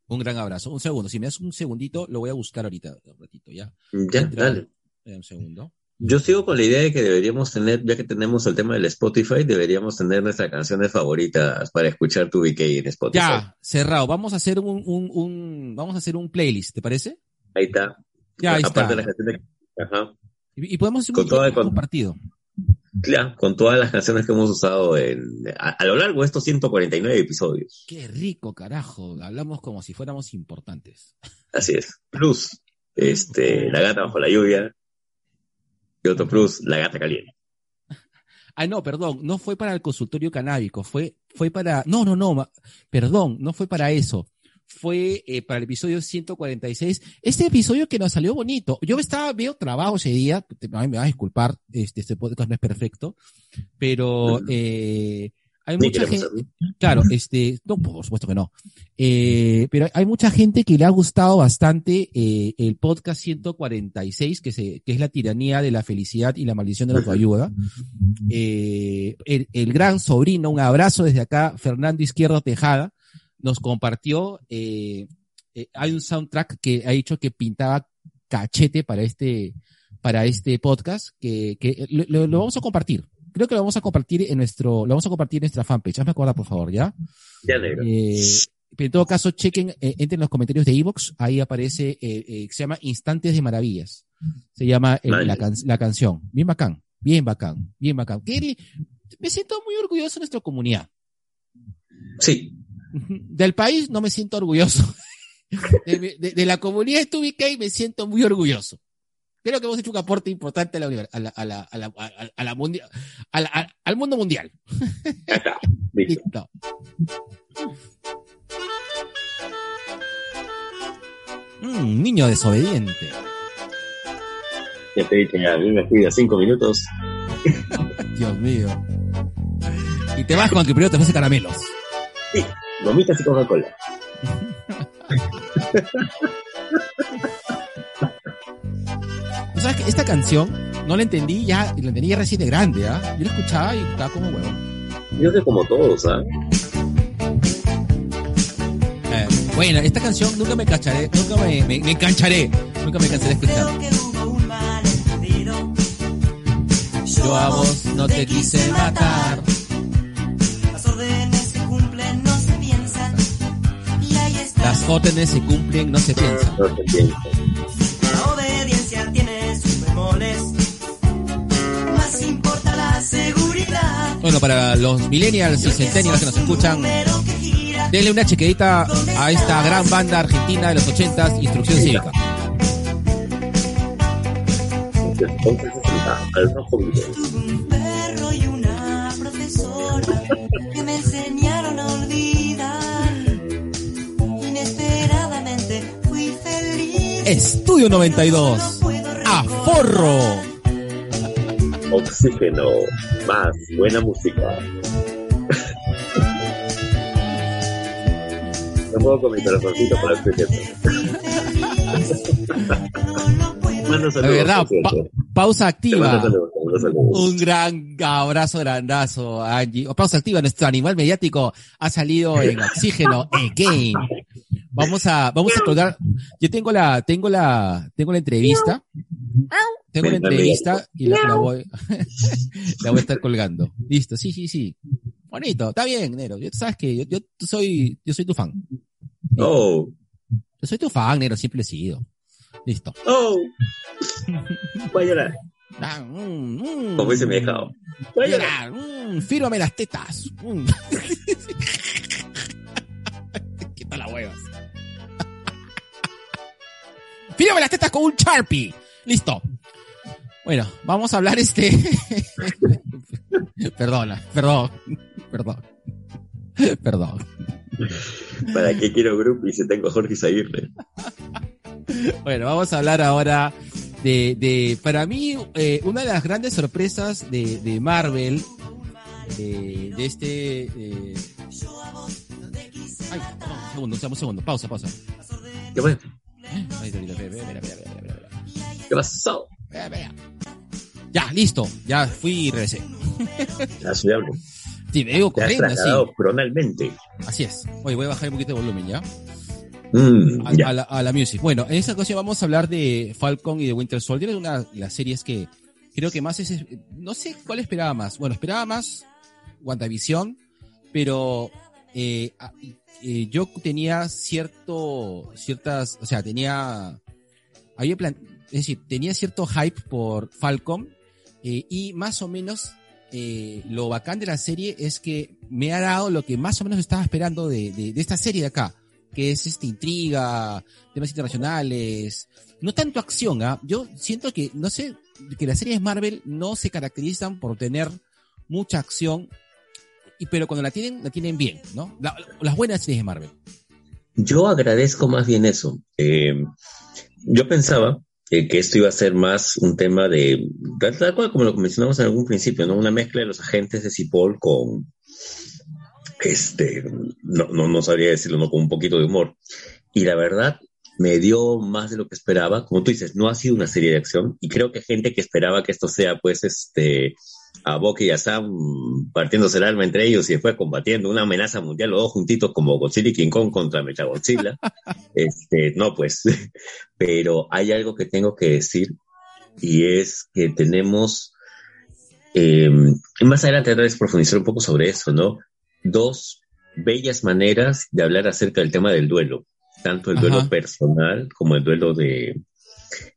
Un gran abrazo. Un segundo, si me das un segundito, lo voy a buscar ahorita, un ratito, ¿ya? Ya, Entra- dale. eh, Un segundo. Yo sigo con la idea de que deberíamos tener, ya que tenemos el tema del Spotify, deberíamos tener nuestras canciones favoritas para escuchar tu VK en Spotify. Ya, cerrado. Vamos a hacer un, un, un, vamos a hacer un playlist, ¿te parece? Ahí está. Ya, ahí Aparte está. de las canciones, ajá. Y, y podemos hacer Con un compartido. Claro, con todas las canciones que hemos usado en, a, a lo largo de estos 149 episodios. Qué rico, carajo. Hablamos como si fuéramos importantes. Así es. Plus, este, La gata bajo la lluvia. Otro plus, La gata caliente. [laughs] Ah, no, perdón, no fue para el consultorio canábico, fue, fue para, no, no, no, perdón, no fue para eso. Fue eh, para el episodio 146. Este episodio que nos salió bonito. Yo estaba, veo trabajo ese día, me vas a disculpar, este, este podcast no es perfecto, pero eh, hay Ni mucha gente. Claro, este, no, por supuesto que no. Eh, pero hay mucha gente que le ha gustado bastante eh, el podcast 146, que, se, que es la tiranía de la felicidad y la maldición de la autoayuda. Eh, el, el gran sobrino, un abrazo desde acá, Fernando Izquierdo Tejada, nos compartió, eh, eh, hay un soundtrack que ha dicho que pintaba cachete para este, para este podcast, que, que lo- lo vamos a compartir. Creo que lo vamos a compartir en nuestro, lo vamos a compartir en nuestra fanpage. Hazme acordar, por favor, ¿ya? Ya, negro. Eh, pero en todo caso, chequen, eh, entren en los comentarios de Evox, ahí aparece, eh, eh, se llama Instantes de Maravillas. Se llama la, can- la canción. Bien bacán, bien bacán, bien bacán. Que- me siento muy orgulloso de nuestra comunidad. Sí. Del país no me siento orgulloso. [laughs] De, mi- de- de la comunidad de Tubica me siento muy orgulloso. Creo que hemos hecho un aporte importante a la, univer- a la, a la, a la, a- a la mundia- a la- a- al mundo mundial. ya está. Listo. Listo. Mm, niño desobediente. Ya te dije, ya, a mí me cuida cinco minutos. Dios mío. Y te vas con que primero te ofrece caramelos. Gomitas y Coca-Cola. [laughs] ¿Tú sabes que esta canción no la entendí ya, la entendí ya recién de grande, ¿ah? Yo la escuchaba y estaba como huevo. Yo sé como todos, ¿ah? Eh, bueno, esta canción nunca me cacharé, nunca me, me, me engancharé, nunca me cansaré de escuchar. Yo a vos no te quise matar. Las órdenes se cumplen, no se piensan. Y ahí está. Las órdenes se cumplen, no se piensa. Bueno, para los millennials y centennials que nos escuchan, denle una chequeadita a esta gran banda argentina de los ochentas, Instrucción Cívica. Entonces, al rojo vivo. Tuve un perro y una profesora que me enseñaron a olvidar. Inesperadamente fui feliz. Estudio 92. No puedo A recordar. forro. Oxígeno. Más buena música. No puedo con mi corazoncito para este tiempo. Manda De saludos, verdad, cierto. pa- pausa activa. saludos. Un gran abrazo grandazo, Angie. O pausa activa, nuestro animal mediático ha salido en oxígeno again. Vamos a, vamos a colgar. Yo tengo la, tengo la, tengo la entrevista. Tengo Animal entrevista y la, la voy, [laughs] la voy a estar colgando. Listo, sí, sí, sí. Bonito, está bien, Nero. Yo, sabes que yo, yo soy, yo soy tu fan. Oh, Yo soy tu fan, Nero, siempre he sido. Listo. oh. Voy a llorar. Ah, mm, mm. Como dice mi dejado. Voy a llorar. Llorar, mm, fírmame las tetas. Mm. [laughs] Quita las huevas. [laughs] Fírmame las tetas con un Sharpie. Listo. Bueno, vamos a hablar este. [laughs] Perdona, perdón, perdón. Perdón. ¿Para qué quiero groupies si tengo a Jorge Zaguirre? Bueno, vamos a hablar ahora de, de para mí, eh, una de las grandes sorpresas de, de Marvel, eh, de este... eh, Ay, perdón, un segundo, un segundo, un segundo, pausa, pausa. ¿Qué fue? Ay, ahorita, espera, espera, espera, espera, Ya, listo, ya fui y regresé. A su diablo. Sí, me digo Te has corriendo, así. cronalmente. Así es. Oye, voy a bajar un poquito de volumen, ¿ya? Mm, a, ya. a la, a la music. Bueno, en esta ocasión vamos a hablar de Falcon y de Winter Soldier, es una de las series que creo que más es, no sé cuál esperaba más. Bueno, esperaba más WandaVision, pero eh, eh, yo tenía cierto, ciertas, o sea, tenía, había plan, es decir, tenía cierto hype por Falcon eh, y más o menos eh, lo bacán de la serie es que me ha dado lo que más o menos estaba esperando de, de, de esta serie de acá que es esta intriga, temas internacionales, no tanto acción, ¿ah? Yo siento que, no sé, que las series Marvel no se caracterizan por tener mucha acción, y, pero cuando la tienen, la tienen bien, ¿no? La- las buenas series de Marvel. Yo agradezco más bien eso. Eh, yo pensaba que esto iba a ser más un tema de, tal, cual como lo mencionamos en algún principio, ¿no? Una mezcla de los agentes de Cipoll con, este, no, no, no sabría decirlo, ¿no? Con un poquito de humor. Y la verdad, me dio más de lo que esperaba. Como tú dices, no ha sido una serie de acción y creo que gente que esperaba que esto sea, pues, este, a Bucky y a Sam partiéndose el alma entre ellos y después combatiendo una amenaza mundial, los dos juntitos como Godzilla y King Kong contra Mecha Godzilla. [laughs] este, no, pues, [laughs] pero hay algo que tengo que decir y es que tenemos eh, más adelante tal vez profundizar un poco sobre eso, ¿no? Dos bellas maneras de hablar acerca del tema del duelo, tanto el duelo Ajá. personal como el duelo de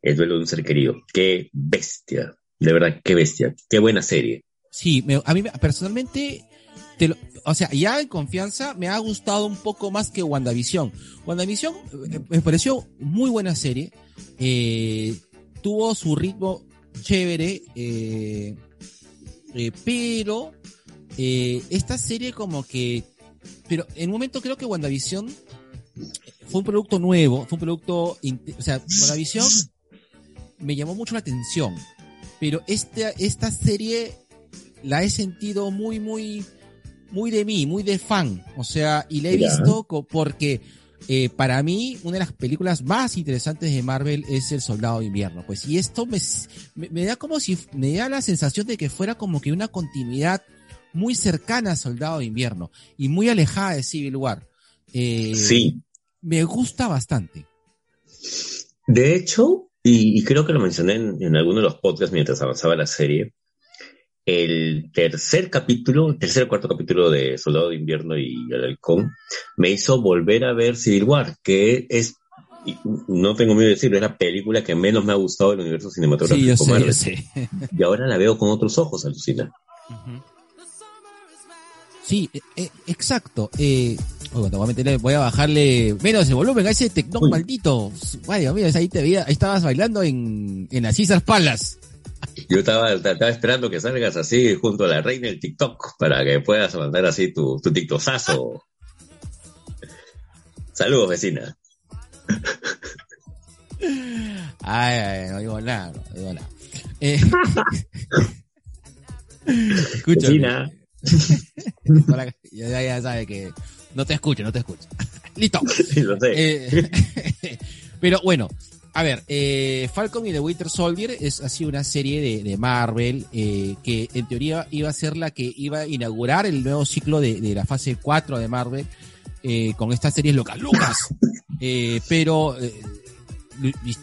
el duelo de un ser querido. Qué bestia, de verdad, qué bestia, qué buena serie. Sí, me- a mí me- personalmente, te lo- o sea, ya en confianza me ha gustado un poco más que WandaVision. WandaVision eh, me pareció muy buena serie, eh, tuvo su ritmo chévere, eh, pero esta serie como que, pero en un momento creo que WandaVision fue un producto nuevo, fue un producto, o sea, WandaVision me llamó mucho la atención, pero esta, esta serie la he sentido muy, muy, muy de mí, muy de fan. O sea, y la he visto porque eh, para mí una de las películas más interesantes de Marvel es El Soldado de Invierno. Pues, y esto me, me da como si, me da la sensación de que fuera como que una continuidad muy cercana a Soldado de Invierno y muy alejada de Civil War. Eh, Sí, Me gusta bastante. de hecho, y, y creo que lo mencioné en, en alguno de los podcasts mientras avanzaba la serie, el tercer capítulo, el tercer o cuarto capítulo de Soldado de Invierno y El Halcón, me hizo volver a ver Civil War, que es, no tengo miedo de decirlo, es la película que menos me ha gustado del universo cinematográfico. Sí, yo sé, Marvel. yo sé. Y ahora la veo con otros ojos, alucina. Sí, eh, eh, exacto. Eh, te voy, a meterle- voy a bajarle menos el volumen a ese tecnón Uy. maldito. Ay, Dios mío, ahí te veía, ahí estabas bailando en, en las Palace. Yo estaba, estaba esperando que salgas así junto a la reina del TikTok para que puedas mandar así tu, tu TikTokazo. Saludos, vecina. Ay, ay, no digo nada, no digo nada. Eh, [laughs] escúchame. Vecina. [laughs] Ya, ya sabe que no te escucho, no te escucho. [laughs] Listo. [laughs] Sí, lo sé. Eh, [laughs] pero bueno, a ver, eh, Falcon y The Winter Soldier es así una serie de, de Marvel eh, que en teoría iba a ser la que iba a inaugurar el nuevo ciclo de, de la fase 4 de Marvel con estas series locas, Lucas. Pero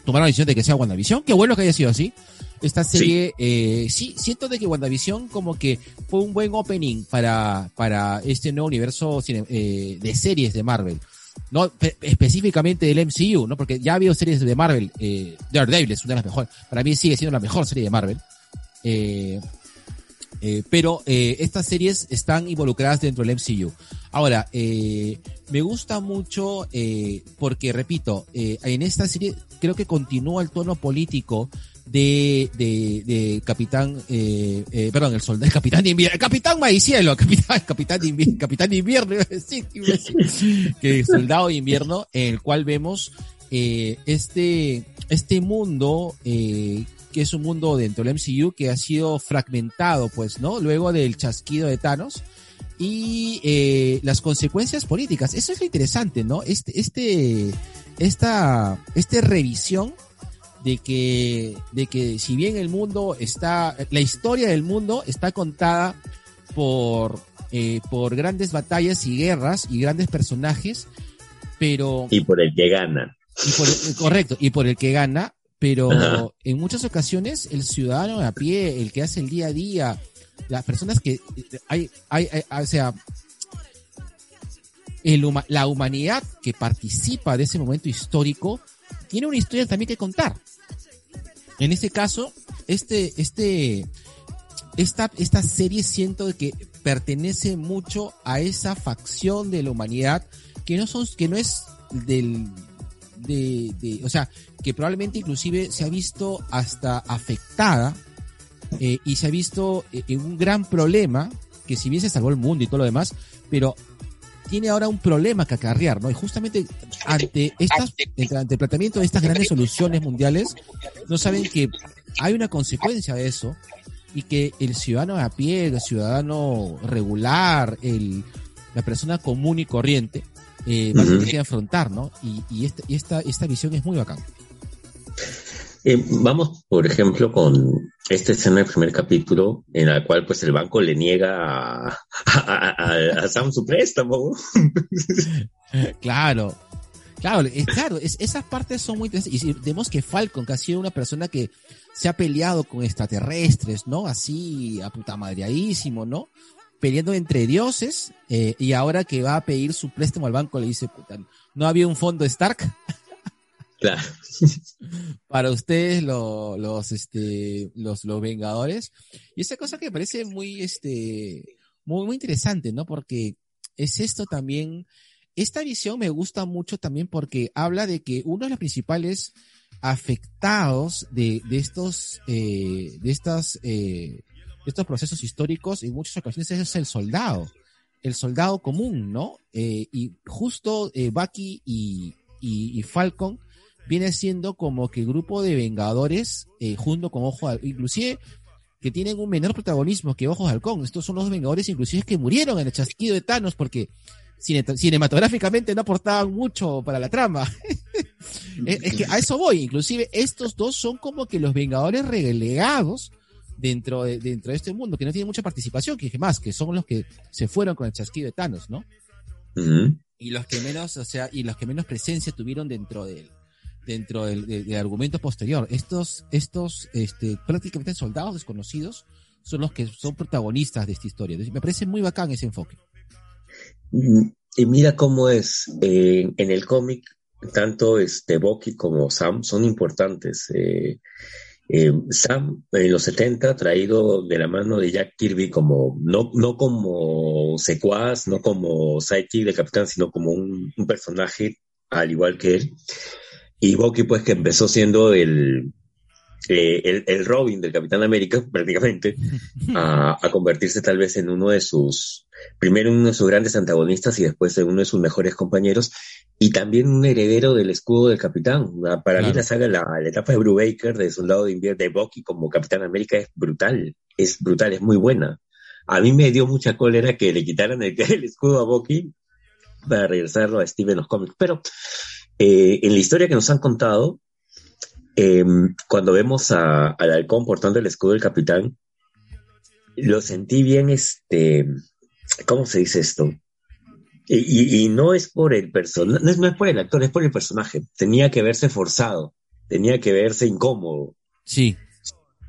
tomaron la decisión de que sea WandaVision. Qué bueno que haya sido así. Esta serie, eh, sí, siento de que WandaVision como que fue un buen opening para, para este nuevo universo cine- eh, de series de Marvel. No pe- específicamente del MCU, ¿no? Porque ya ha habido series de Marvel, eh, Daredevil es una de las mejores, para mí sigue siendo la mejor serie de Marvel. Eh, eh, pero eh, estas series están involucradas dentro del MCU. Ahora, eh, me gusta mucho eh, porque, repito, en esta serie creo que continúa el tono político de, de, Capitán, perdón, el soldado, Capitán de Invierno, Capitán Maicielo, [laughs] Capitán, Capitán de Invierno, Capitán de Invierno, que Soldado de Invierno, en el cual vemos este, este mundo, que es un mundo dentro del MCU que ha sido fragmentado, pues, ¿no? Luego del chasquido de Thanos y eh, las consecuencias políticas. Eso es lo interesante, ¿no? Este, este, esta, esta revisión de que, de que si bien el mundo está, la historia del mundo está contada por, eh, por grandes batallas y guerras y grandes personajes, pero Y por el que gana. y por el- correcto, y por el que gana, pero Ajá. en muchas ocasiones el ciudadano de a pie, el que hace el día a día, las personas que hay, hay, hay- o sea, el la humanidad que participa de ese momento histórico tiene una historia también que contar. En este caso, este, este, esta, esta serie siento de que pertenece mucho a esa facción de la humanidad que no son, que no es del, de, o sea, que probablemente inclusive se ha visto hasta afectada eh, y se ha visto eh, en un gran problema, que si bien se salvó el mundo y todo lo demás, pero tiene ahora un problema que acarrear, ¿no? Y justamente ante estas, ante el planteamiento de estas grandes soluciones mundiales, no saben que hay una consecuencia de eso y que el ciudadano a pie, el ciudadano regular, el, la persona común y corriente, eh, a tener que afrontar, ¿no? Y, y, esta, y esta, esta visión es muy bacán. Eh, vamos, por ejemplo, con esta escena del primer capítulo, en la cual pues el banco le niega a, a, a- a Sam su préstamo. [laughs] Claro. Claro, es, claro, es- esas partes son muy interesantes. Y vemos que Falcon, que ha sido una persona que se ha peleado con extraterrestres, ¿no? Así, a puta madreadísimo, ¿no? Peleando entre dioses, eh, y ahora que va a pedir su préstamo al banco, le dice, puta, no había un fondo Stark [laughs] Claro. [laughs] para ustedes lo- los este los los vengadores. Y esa cosa que me parece muy este muy muy interesante no porque es esto también esta visión me gusta mucho también porque habla de que uno de los principales afectados de, de estos eh, de estas eh, estos procesos históricos en muchas ocasiones es el soldado el soldado común no Eh, y justo eh, Bucky y, y, Falcon viene siendo como que grupo de vengadores eh, junto con Ojo de inclusive que tienen un menor protagonismo que Ojos de Halcón. Estos son los vengadores inclusive que murieron en el chasquido de Thanos porque cine- cinematográficamente no aportaban mucho para la trama. [laughs] es, es que a eso voy, inclusive estos dos son como que los vengadores relegados dentro de, dentro de este mundo, que no tienen mucha participación, que más, que son los que se fueron con el chasquido de Thanos, ¿no? Y los que menos, o sea, y los que menos presencia tuvieron dentro del dentro del, del- del argumento posterior. Estos, estos, este, prácticamente soldados desconocidos son los que son protagonistas de esta historia. Me parece muy bacán ese enfoque. Y mira cómo es, eh, en el cómic, tanto este Bucky como Sam son importantes. Eh, eh, Sam en los 70 traído de la mano de Jack Kirby como, no, no como secuaz, no como sidekick del capitán, sino como un, un personaje al igual que él. Y Bucky pues que empezó siendo el, eh, el, el Robin del Capitán América [laughs] prácticamente, [laughs] a, a convertirse tal vez en uno de sus, primero uno de sus grandes antagonistas y después en uno de sus mejores compañeros, y también un heredero del escudo del capitán. Para mí Claro. la saga, la, la etapa de Brubaker, de Soldado de Invierno, de Bucky como Capitán América es brutal, es brutal, es muy buena. A mí me dio mucha cólera que le quitaran el, [laughs] el escudo a Bucky para regresarlo a Steve en los cómics, pero eh, en la historia que nos han contado, eh, cuando vemos a- al halcón portando el escudo del capitán, lo sentí bien, este, ¿cómo se dice esto? Y, y- y no es por el personaje, no es, no es por el actor, es por el personaje. Tenía que verse forzado, tenía que verse incómodo Sí,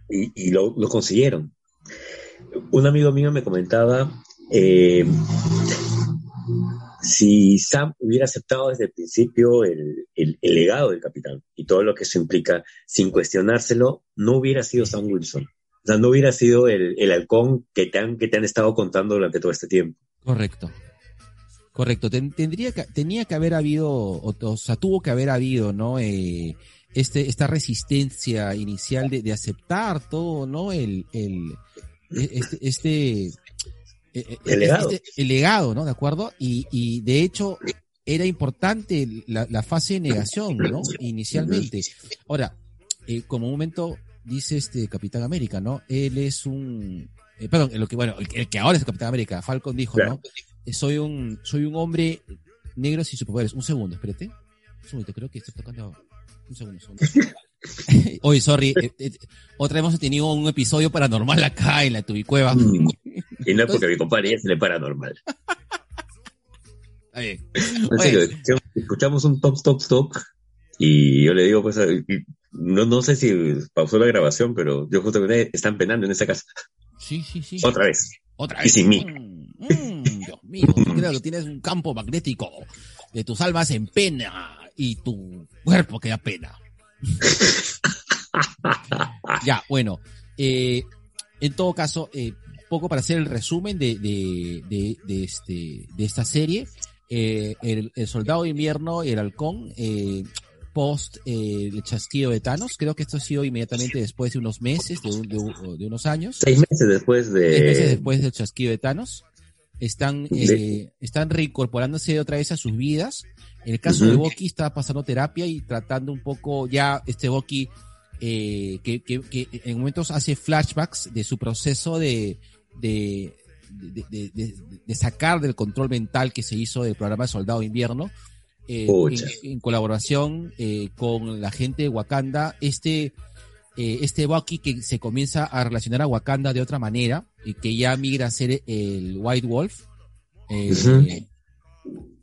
y, y lo, lo consiguieron. Un amigo mío me comentaba eh, si Sam hubiera aceptado desde el principio el, el- legado del capitán y todo lo que eso implica, sin cuestionárselo, no hubiera sido Sam Wilson. O sea, no hubiera sido el, el halcón que te, han, que te han estado contando durante todo este tiempo. correcto. Correcto. Ten- tendría que, tenía que haber habido, o, o sea, tuvo que haber habido, ¿no? Eh, este, esta resistencia inicial de, de aceptar todo, ¿no? El, el, este, este, eh, El legado. este- el legado, ¿no? ¿De acuerdo? Y, y de hecho, era importante la, la fase de negación, ¿no? Inicialmente. Ahora, eh, como un momento dice este Capitán América, ¿no? Él es un, eh, perdón, lo que, bueno, el, que- el que ahora es el Capitán América, Falcon dijo, Claro. ¿no? Eh, Soy un, soy un hombre negro sin superpoderes. Un segundo, espérate. Un segundo, creo que estoy tocando. Un segundo, un segundo. [laughs] Oye, sorry. eh, eh, otra vez hemos tenido un episodio paranormal acá en la Tubicueva. Mm. [laughs] Y no es porque mi compadre es el paranormal. Está bien. En serio, escuchamos- un top, top, top. Y yo le digo, pues, y- no, no sé si pausó la grabación, pero yo justamente están penando en esa casa. Sí, sí, sí. Otra vez. Otra Y vez. sin mí. Mm, mm, Dios mío, creo que tienes un campo magnético de tus almas en pena y tu cuerpo que da pena. [laughs] ya, bueno, eh, en todo caso, eh, poco para hacer el resumen de, de, de, de este, de esta serie. Eh, el, el soldado de invierno y el halcón, eh, post eh, el chasquido de Thanos, creo que esto ha sido inmediatamente después de unos meses, de, un- de un- de unos años. Seis meses después de... Seis meses después del chasquido de Thanos. Están, Sí. eh, están reincorporándose otra vez a sus vidas. En el caso de Bucky está pasando terapia y tratando un poco ya este Bucky eh, que, que, que en momentos hace flashbacks de su proceso de, de, de, sacar del control mental que se hizo del programa Soldado de Invierno. eh, en, colaboración eh, con la gente de Wakanda, este, eh, este Bucky que se comienza a relacionar a Wakanda de otra manera y que ya migra a ser el White Wolf. eh.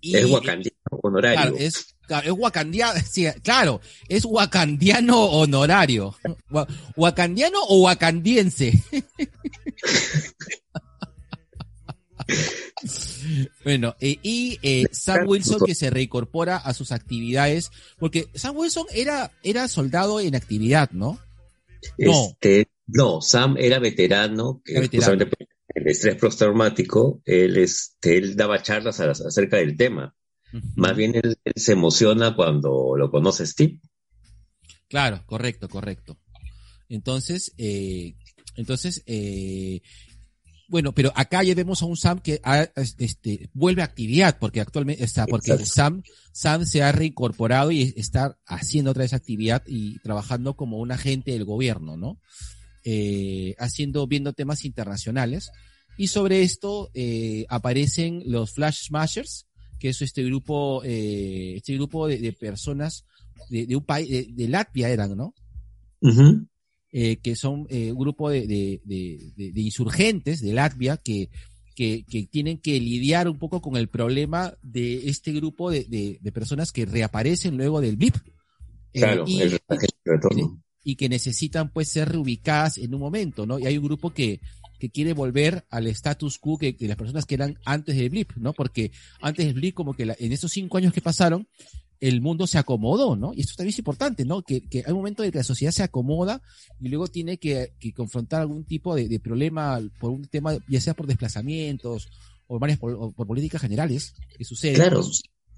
Y- Es wakandino honorario. Claro, es, es wakandiano, sí, claro, es wakandiano honorario. Wa- Wakandiano o wakandiense. [laughs] Bueno, eh, y eh, Sam Wilson que se reincorpora a sus actividades, porque Sam Wilson era, era soldado en actividad, ¿no? No. Este, no, Sam era veterano, que Era veterano. justamente por el estrés postraumático, él, este, él daba charlas a- acerca del tema. Más bien él, él se emociona cuando lo conoce Steve. Claro, correcto, correcto. Entonces, eh, entonces, eh, bueno, pero acá ya vemos a un Sam que ha, este, vuelve a actividad, porque actualmente está, porque Exacto. Sam, Sam se ha reincorporado y está haciendo otra vez actividad y trabajando como un agente del gobierno, ¿no? Eh, haciendo, viendo temas internacionales. Y sobre esto eh, aparecen los Flash Smashers, que es este grupo, eh, este grupo de, de personas de, de un país, de, de Latvia eran, ¿no? Eh, que son un grupo de, insurgentes de Latvia que, que, que tienen que lidiar un poco con el problema de este grupo de, personas que reaparecen luego del blip. Claro, y, el el retorno. Y que necesitan pues ser reubicadas en un momento, ¿no? Y hay un grupo que, que quiere volver al status quo que, las personas que eran antes del blip, ¿no? Porque antes del blip, como que la- en esos cinco años que pasaron, el mundo se acomodó, ¿no? Y esto también es importante, ¿no? Que, que hay un momento en que la sociedad se acomoda y luego tiene que, que confrontar algún tipo de, de problema por un tema, ya sea por desplazamientos o varias por políticas generales que suceden. Claro.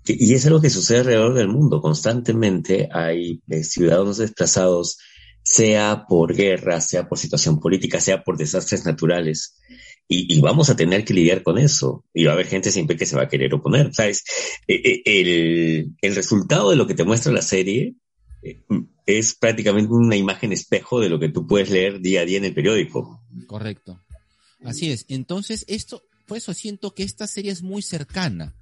Y es algo que sucede alrededor del mundo. Constantemente hay eh, ciudadanos desplazados, sea por guerra, sea por situación política, sea por desastres naturales. Y, y vamos a tener que lidiar con eso. Y va a haber gente siempre que se va a querer oponer. ¿Sabes? Eh, eh, El, el resultado de lo que te muestra la serie eh, es prácticamente una imagen espejo de lo que tú puedes leer día a día en el periódico. Correcto. Así es. Entonces, esto, por eso siento que esta serie es muy cercana.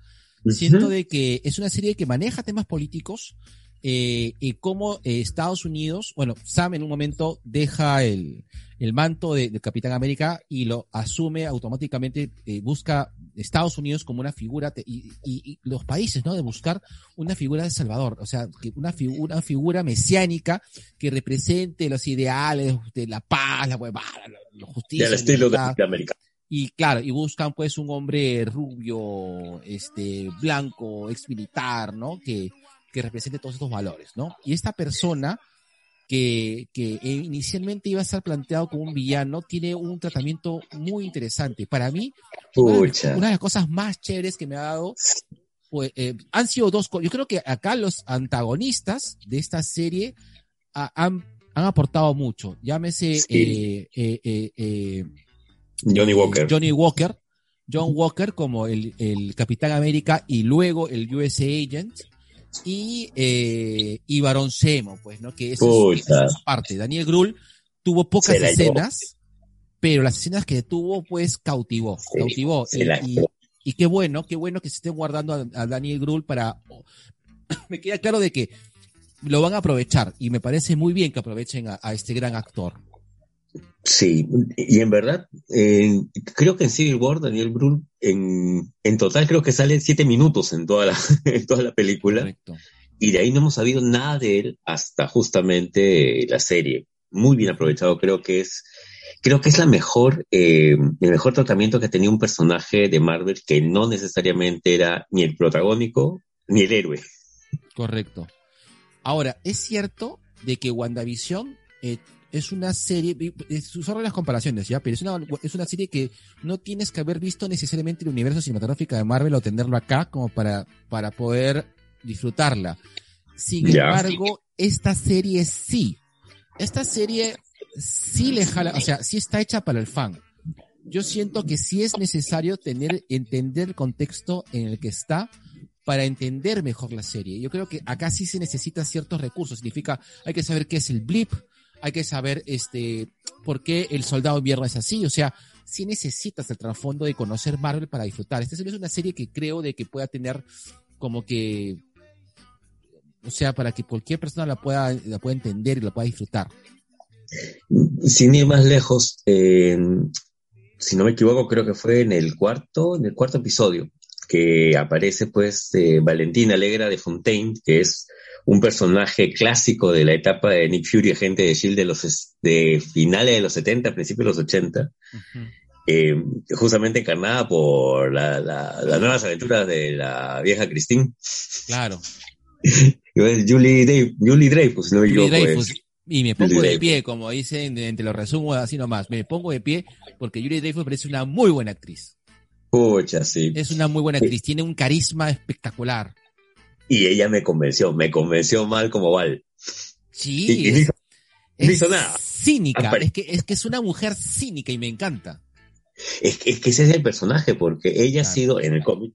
Siento de que es una serie que maneja temas políticos eh, y cómo eh, Estados Unidos, bueno, Sam en un momento deja el, el manto de, de Capitán América y lo asume automáticamente, eh, busca Estados Unidos como una figura te- y, y- y los países, ¿no? De buscar una figura de Salvador, o sea, que una figura, una figura mesiánica que represente los ideales de la paz, la la, la justicia. al estilo de, libertad. de América. Y claro, y buscan pues un hombre rubio, este, blanco, ex militar, ¿no? Que, que represente todos estos valores, ¿no? Y esta persona que, que eh, inicialmente iba a estar planteado como un villano, tiene un tratamiento muy interesante. Para mí, una de, las- Pucha. una de las cosas más chéveres que me ha dado, pues, eh, han sido dos cosas. Yo creo que acá los antagonistas de esta serie ah, han, han aportado mucho. Llámese, Sí. eh, Johnny Walker. Johnny Walker, John Walker como el, el Capitán América y luego el USA Agent y, eh, y Barón Zemo, pues, ¿no? Que esa es, esa parte. Daniel Grull tuvo pocas escenas, pero las escenas que tuvo, pues, cautivó, Sí, cautivó. se Y, y- qué bueno, qué bueno que se estén guardando a, a Daniel Grull para... [coughs] Me queda claro de que lo van a aprovechar y me parece muy bien que aprovechen a, a este gran actor. Sí, y en verdad, eh, creo que en Civil War, Daniel Brühl, en, en total creo que sale siete minutos en toda la, [laughs] en toda la película, Correcto. y de ahí no hemos sabido nada de él hasta justamente la serie. Muy bien aprovechado, creo que es, creo que es la mejor, eh, el mejor tratamiento que tenía un personaje de Marvel que no necesariamente era ni el protagónico ni el héroe. Correcto. Ahora, es cierto de que WandaVision eh, es una serie, sorry las comparaciones, ¿ya? Pero es una, es una serie que no tienes que haber visto necesariamente el universo cinematográfico de Marvel o tenerlo acá como para, para poder disfrutarla. Sin embargo, esta serie sí. Esta serie sí le jala, o sea, sí está hecha para el fan. Yo siento que sí es necesario tener, entender el contexto en el que está para entender mejor la serie. Yo creo que acá sí se necesitan ciertos recursos. Significa, hay que saber qué es el blip, hay que saber este por qué el soldado invierno es así. O sea, sí necesitas el trasfondo de conocer Marvel para disfrutar. Esta es una serie que creo de que pueda tener como que o sea, para que cualquier persona la pueda, la pueda entender y la pueda disfrutar. Sin ir más lejos, si no me equivoco, creo que fue en el cuarto, en el cuarto episodio, que aparece pues eh, Valentina Alegra de Fontaine, que es un personaje clásico de la etapa de Nick Fury, agente de S.H.I.E.L.D. de los de finales de los 70, principios de los 80, Ujú. eh, justamente encarnada por la- la- las nuevas aventuras de la vieja Christine. Claro. [laughs] Julie, Dave, Julie Dreyfus, no Julie yo Dreyfus. pues. Y me pongo Julie de pie, como dicen, eh, te lo resumo así nomás. Me pongo de pie porque Julie Dreyfus parece una muy buena actriz. Pucha, sí. Es una muy buena actriz. Tiene un carisma espectacular. Y ella me convenció, me convenció mal como Val. Sí. Y- es- no hizo nada. Cínica. Es que, es que es una mujer cínica y me encanta. Es que, es que ese es el personaje, porque ella ha sido en el cómic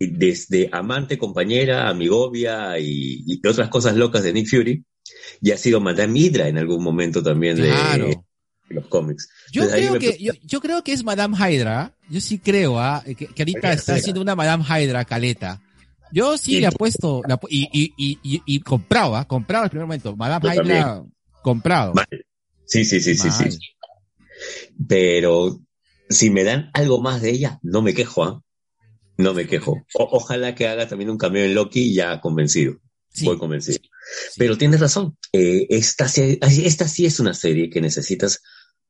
desde amante, compañera, amigovia y, y otras cosas locas de Nick Fury, y ha sido Madame Hydra en algún momento también de los cómics. Yo Entonces, creo que, yo, yo creo que es Madame Hydra. Yo sí creo, ¿ah? que, que ahorita está haciendo una Madame Hydra caleta. Yo sí le apuesto, apu- y, y, y, compraba, compraba el primer momento. Madame comprado. Sí, sí, sí, sí, sí. Pero si me dan algo más de ella, no me quejo, ¿ah? No me quejo. Ojalá que haga también un cameo en Loki y ya convencido. Voy convencido. Pero tienes razón. eh, esta sí es una serie que necesitas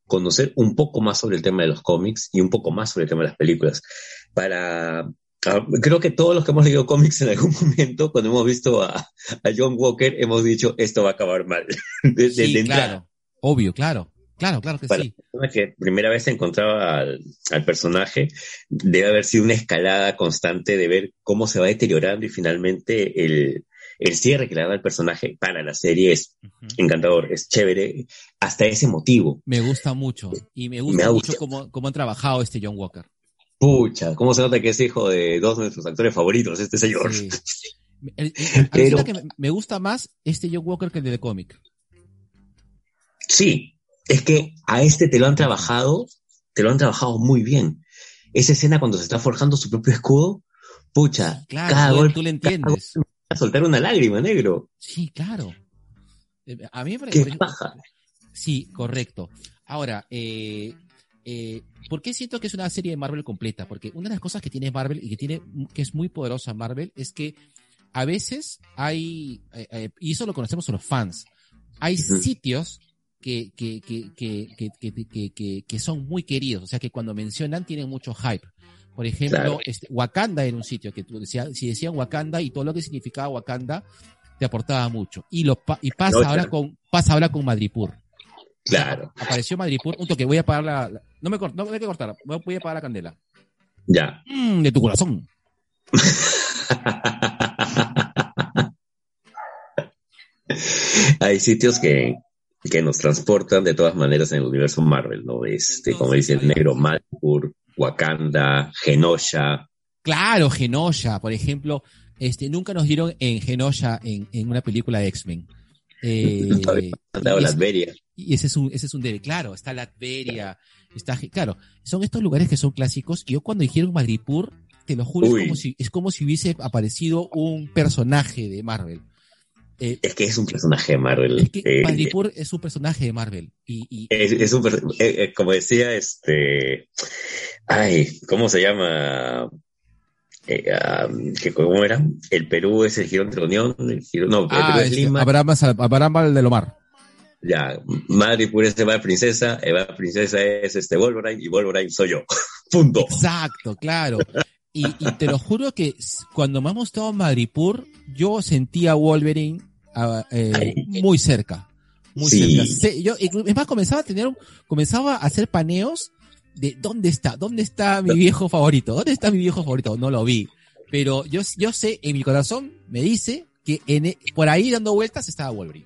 conocer un poco más sobre el tema de los cómics y un poco más sobre el tema de las películas. Para. Ah, creo que todos los que hemos leído cómics en algún [laughs] momento, cuando hemos visto a, a John Walker, hemos dicho esto va a acabar mal. [laughs] De, Sí, de claro. Obvio, claro. Claro, claro que Para sí. la persona que primera vez se encontraba al, al personaje, debe haber sido una escalada constante de ver cómo se va deteriorando y finalmente el, el cierre que le da al personaje para la serie es encantador, es chévere, hasta ese motivo. Me gusta mucho. Y me Me gusta ha mucho cómo, cómo han trabajado este John Walker. Pucha, cómo se nota que es hijo de dos de nuestros actores favoritos, este señor. Sí. [laughs] El- el- Pero- alucina que me- gusta más este John Walker que el de The Comic. Sí, es que a este te lo han trabajado, te lo han trabajado muy bien. Esa escena cuando se está forjando su propio escudo, pucha, Claro, cada tú, golpe tú le entiendes. a soltar una lágrima, negro. Sí, claro. Eh, A mí me Qué parece. paja. Sí, correcto. Ahora, eh, eh, ¿por qué siento que es una serie de Marvel completa? Porque una de las cosas que tiene Marvel y que tiene que es muy poderosa Marvel es que a veces hay, eh, eh, y eso lo conocemos los fans, hay sitios que, que, que, que, que, que, que, que- que son muy queridos, o sea que cuando mencionan tienen mucho hype. Por ejemplo, Claro. este, Wakanda era un sitio que tú decías, si decían Wakanda y todo lo que significaba Wakanda, te aportaba mucho. Y lo y pasa ahora con, pasa ahora con Madripur. Claro, Apareció Madripur, un toque, voy a apagar la, la- no me cort- no me hay que cortar, voy voy a apagar la candela. ya. Mm, de tu corazón. [laughs] Hay sitios que, que nos transportan de todas maneras en el universo Marvel, ¿no? Este, como dice el negro, Malpur, Wakanda, Genosha. Claro, Genosha, por ejemplo, este, nunca nos dieron en Genosha en, en una película de X-Men. [laughs] Eh, y, Latveria. ese es un, ese es un debe, claro, está Latveria, está, claro, son estos lugares que son clásicos, y yo cuando dijeron Madripur, te lo juro, es como si, es como si hubiese aparecido un personaje de Marvel. Eh, Es que es un personaje de Marvel. es que eh, es un personaje de Marvel, y, y es, es un eh, como decía este, ay, ¿cómo se llama? Eh, ah, que ¿Cómo era? El Perú es el girón de la Unión, el girón, no, el Ah, Perú es este, Lima. Abraham, Abraham Valdelomar. Ya, Madre Pura es Eva Princesa, Eva Princesa es este Wolverine y Wolverine soy yo. [laughs] Punto. Exacto, claro. Y, y te lo juro que cuando me ha mostrado Madripur, yo sentía a Wolverine ah, eh, muy cerca. Muy Sí. cerca. Se- yo, es más, comenzaba a tener, comenzaba a hacer paneos de dónde está, dónde está mi viejo favorito, dónde está mi viejo favorito, no lo vi. Pero yo, yo sé, en mi corazón me dice que en, e- por ahí dando vueltas estaba Wolverine.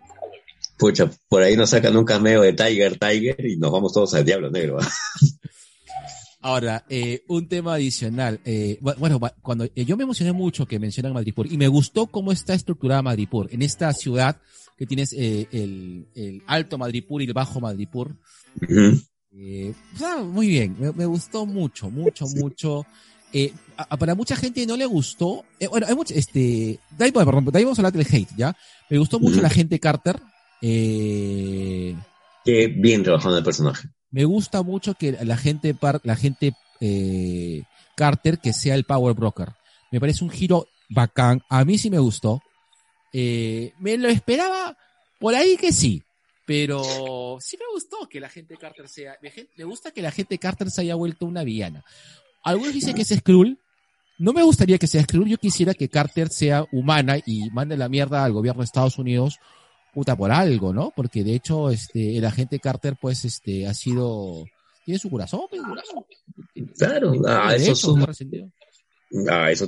Pucha, por ahí nos sacan un cameo de Tiger, Tiger y nos vamos todos al diablo negro. Ahora, eh, un tema adicional. eh, bu- bueno, bu- cuando eh, yo me emocioné mucho que mencionan Madripur y me gustó cómo está estructurada Madripur. En esta ciudad que tienes el, el alto Madripur y el bajo Madripur. Ujú. Eh, o sea, muy bien, me, me gustó mucho, mucho, Sí. mucho. Eh, a- a- para mucha gente no le gustó. eh, bueno, hay mucho, este, de ahí, perdón, de ahí vamos a hablar del hate, ¿ya? Me gustó mucho la gente Carter. Eh, Qué bien trabajando el personaje. me gusta mucho que la gente, la gente eh, Carter que sea el power broker. Me parece un giro bacán. A mí sí me gustó. Me lo esperaba por ahí que sí. Pero sí me gustó que la gente Carter sea. Me, gusta que la gente Carter se haya vuelto una villana. Algunos dicen que es Skrull. No me gustaría que sea Skrull. Yo quisiera que Carter sea humana y mande la mierda al gobierno de Estados Unidos puta por algo, ¿no? Porque de hecho, este, el agente Carter, pues, este, ha sido, tiene su corazón, pues, corazón. Claro, ah, De eso suma.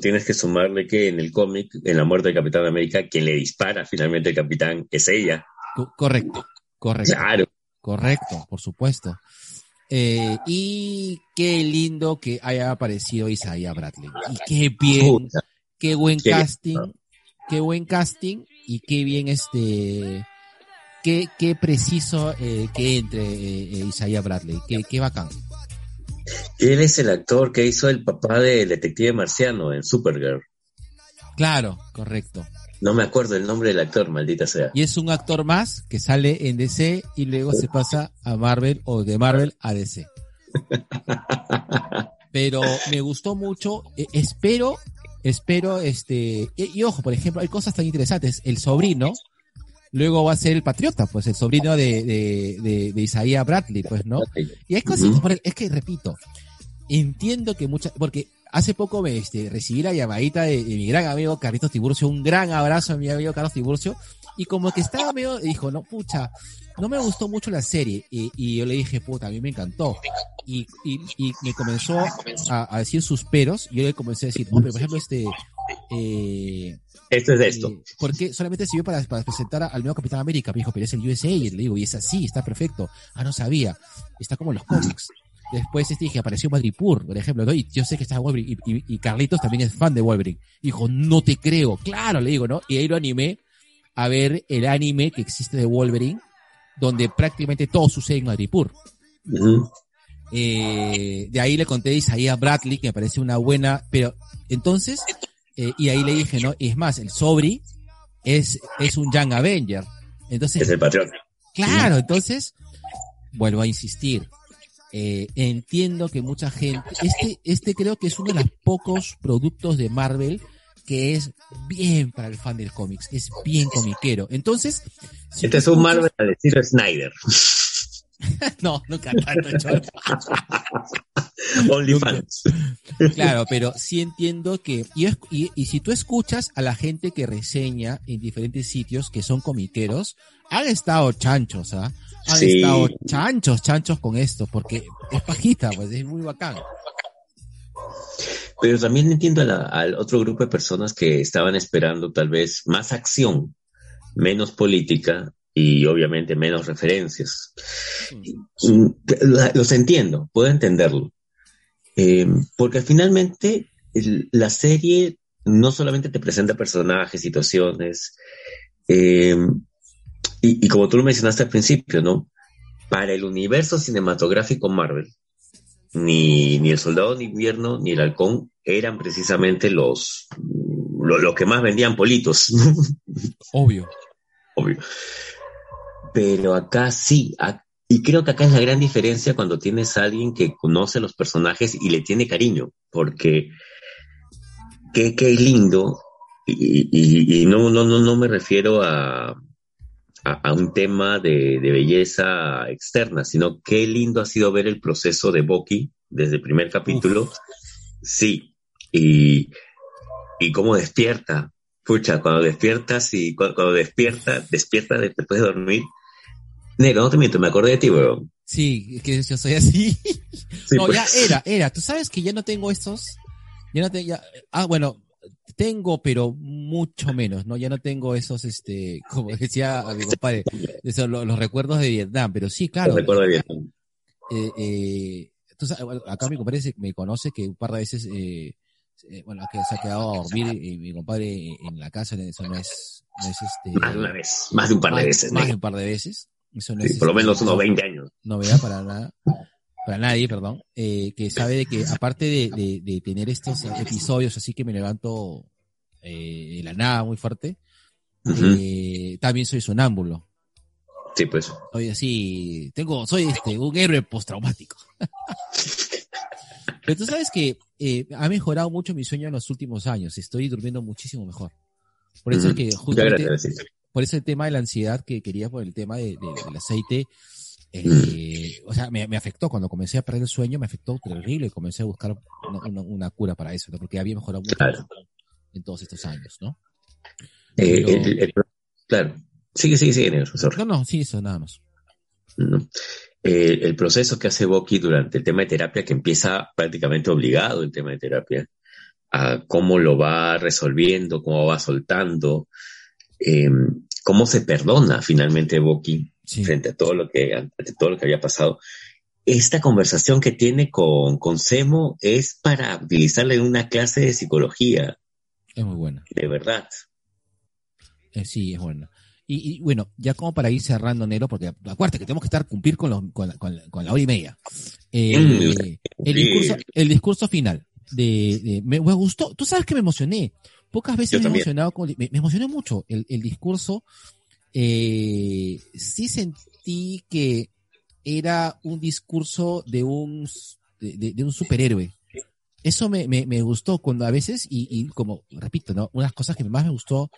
tienes que sumarle que en el cómic, en la muerte del Capitán América, quien le dispara finalmente al Capitán es ella. Co- Correcto, correcto, Claro. correcto, por supuesto. Eh, y qué lindo que haya aparecido Isaiah Bradley. Y qué bien, qué buen casting, qué buen casting y qué bien este, qué, qué preciso eh, que entre eh, eh, Isaiah Bradley, qué, qué bacán. Él es el actor que hizo el papá del detective marciano en Supergirl. Claro, correcto. No me acuerdo el nombre del actor, maldita sea. Y es un actor más que sale en DC y luego se pasa a Marvel o de Marvel a DC. [laughs] Pero me gustó mucho, eh, espero, espero, este, y, y ojo, por ejemplo, hay cosas tan interesantes. El sobrino, luego va a ser el patriota, pues el sobrino de, de, de, de Isaiah Bradley, pues, ¿no? Y hay cosas, es que repito, entiendo que muchas, porque hace poco me este, recibí la llamadita de, de mi gran amigo Carlitos Tiburcio, un gran abrazo a mi amigo Carlos Tiburcio, y como que estaba medio, dijo, no, pucha, no me gustó mucho la serie, y, y yo le dije, puta, a mí me encantó, y, y, y me comenzó a, a decir sus peros, y yo le comencé a decir, no, pero por ejemplo, este, eh, Esto es de esto. eh, porque solamente sirvió para, para presentar al nuevo Capitán América. Me dijo, pero es el USA. Y le digo, y es así, está perfecto. Ah, no sabía. Está como en los cómics. Después este, dije, apareció Madripoor, por ejemplo, ¿no? Y yo sé que está Wolverine. Y, y- y Carlitos también es fan de Wolverine. Dijo, no te creo. Claro, le digo, ¿no? Y ahí lo animé a ver el anime que existe de Wolverine, donde prácticamente todo sucede en Madripoor. Ujú. Eh, de ahí le conté a Isaiah Bradley, que me parece una buena, pero entonces, eh, y ahí le dije, ¿no? Y es más, el Sobri es, es un Young Avenger. Entonces, Es el patrón. claro, entonces, vuelvo a insistir. Eh, entiendo que mucha gente, este, este creo que es uno de los pocos productos de Marvel que es bien para el fan del cómics, es bien comiquero. Entonces, si Este es un escuchas- Marvel al estilo Snyder. [laughs] No, nunca tanto, [laughs] cholo. OnlyFans. Claro, pero sí entiendo que, y, es- y, y si tú escuchas a la gente que reseña en diferentes sitios que son comiqueros, han estado chanchos, ¿ah? Han Sí. estado chanchos, chanchos con esto, porque es pajita, pues es muy bacán. Pero también entiendo a la- al otro grupo de personas que estaban esperando tal vez más acción, menos política y obviamente menos referencias. Mm, Los entiendo, puedo entenderlo. Eh, porque finalmente el- la serie no solamente te presenta personajes, situaciones, eh, y, y como tú lo mencionaste al principio, ¿no? Para el universo cinematográfico Marvel, ni, ni el Soldado de Invierno ni el Halcón eran precisamente los lo, lo que más vendían politos, [laughs] Obvio. obvio. Pero acá sí, y creo que acá es la gran diferencia cuando tienes a alguien que conoce los personajes y le tiene cariño, porque qué, qué lindo, y, y- y no, no, no, no me refiero a, a, a un tema de, de belleza externa, sino qué lindo ha sido ver el proceso de Bucky desde el primer capítulo. Sí, y, y cómo despierta. Pucha, cuando despiertas y cu- cuando, despierta, despierta de- después de dormir. Negro, no te miento, me acordé de ti, weón. Sí, es que yo soy así. Sí, no, pues. ya era, era. Tú sabes que ya no tengo estos. Ya no tengo, ah, bueno, tengo, pero mucho menos, ¿no? Ya no tengo esos, este, como [laughs] decía mi compadre, esos, lo- los, recuerdos de Vietnam, pero sí, claro. Te recuerdo bien. eh, eh, sabes, bueno, acá mi compadre se- me conoce que un par de veces, eh, eh, bueno, que se ha quedado a dormir y mi compadre en la casa, eso no es, no es este. Más de una vez, más de un par de más- veces, Más de un par de veces. Eso no Sí, es, por lo este, menos unos no- 20 años. novedad para nada, para nadie, perdón, eh, que sabe de que aparte de, de, de tener estos episodios así que me levanto eh, de la nada muy fuerte, Ujú. eh, también soy sonámbulo. Sí, pues. Soy así, tengo, soy este, un héroe postraumático. [laughs] Pero tú sabes que eh, ha mejorado mucho mi sueño en los últimos años. Estoy durmiendo muchísimo mejor. Por eso es Ujú. que justamente, por eso el tema de la ansiedad que quería por el tema de- del aceite, eh, o sea, me, me afectó cuando comencé a perder el sueño, me afectó terrible y comencé a buscar una, una- una cura para eso, ¿no? porque había mejorado mucho Claro. en todos estos años, ¿no? Eh, Pero- el- el- claro. Sigue, sigue, sigue, negro. No, no, sí, eso nada más. ¿no? Eh, el proceso que hace Boki durante el tema de terapia, que empieza prácticamente obligado el tema de terapia, a cómo lo va resolviendo, cómo va soltando, eh, cómo se perdona finalmente Boki Sí. frente a todo lo que, ante todo lo que había pasado. Esta conversación que tiene con, con Semo es para utilizarla en una clase de psicología, Es muy buena. de verdad. Eh, sí, es buena. Y, y, bueno, ya como para ir cerrando, Nero, porque acuérdate que tenemos que estar cumplir con, los, con, la, con, la, con la hora y media. Eh, Mm, el, discurso, el discurso final de, de- me, me gustó. Tú sabes que me emocioné. Pocas veces me he emocionado con, me, me emocioné mucho el, el discurso. Eh, sí sentí que era un discurso de un, de, de- de un superhéroe. Eso me, me, gustó cuando a veces, y, y como repito, ¿no? Unas cosas que más me gustó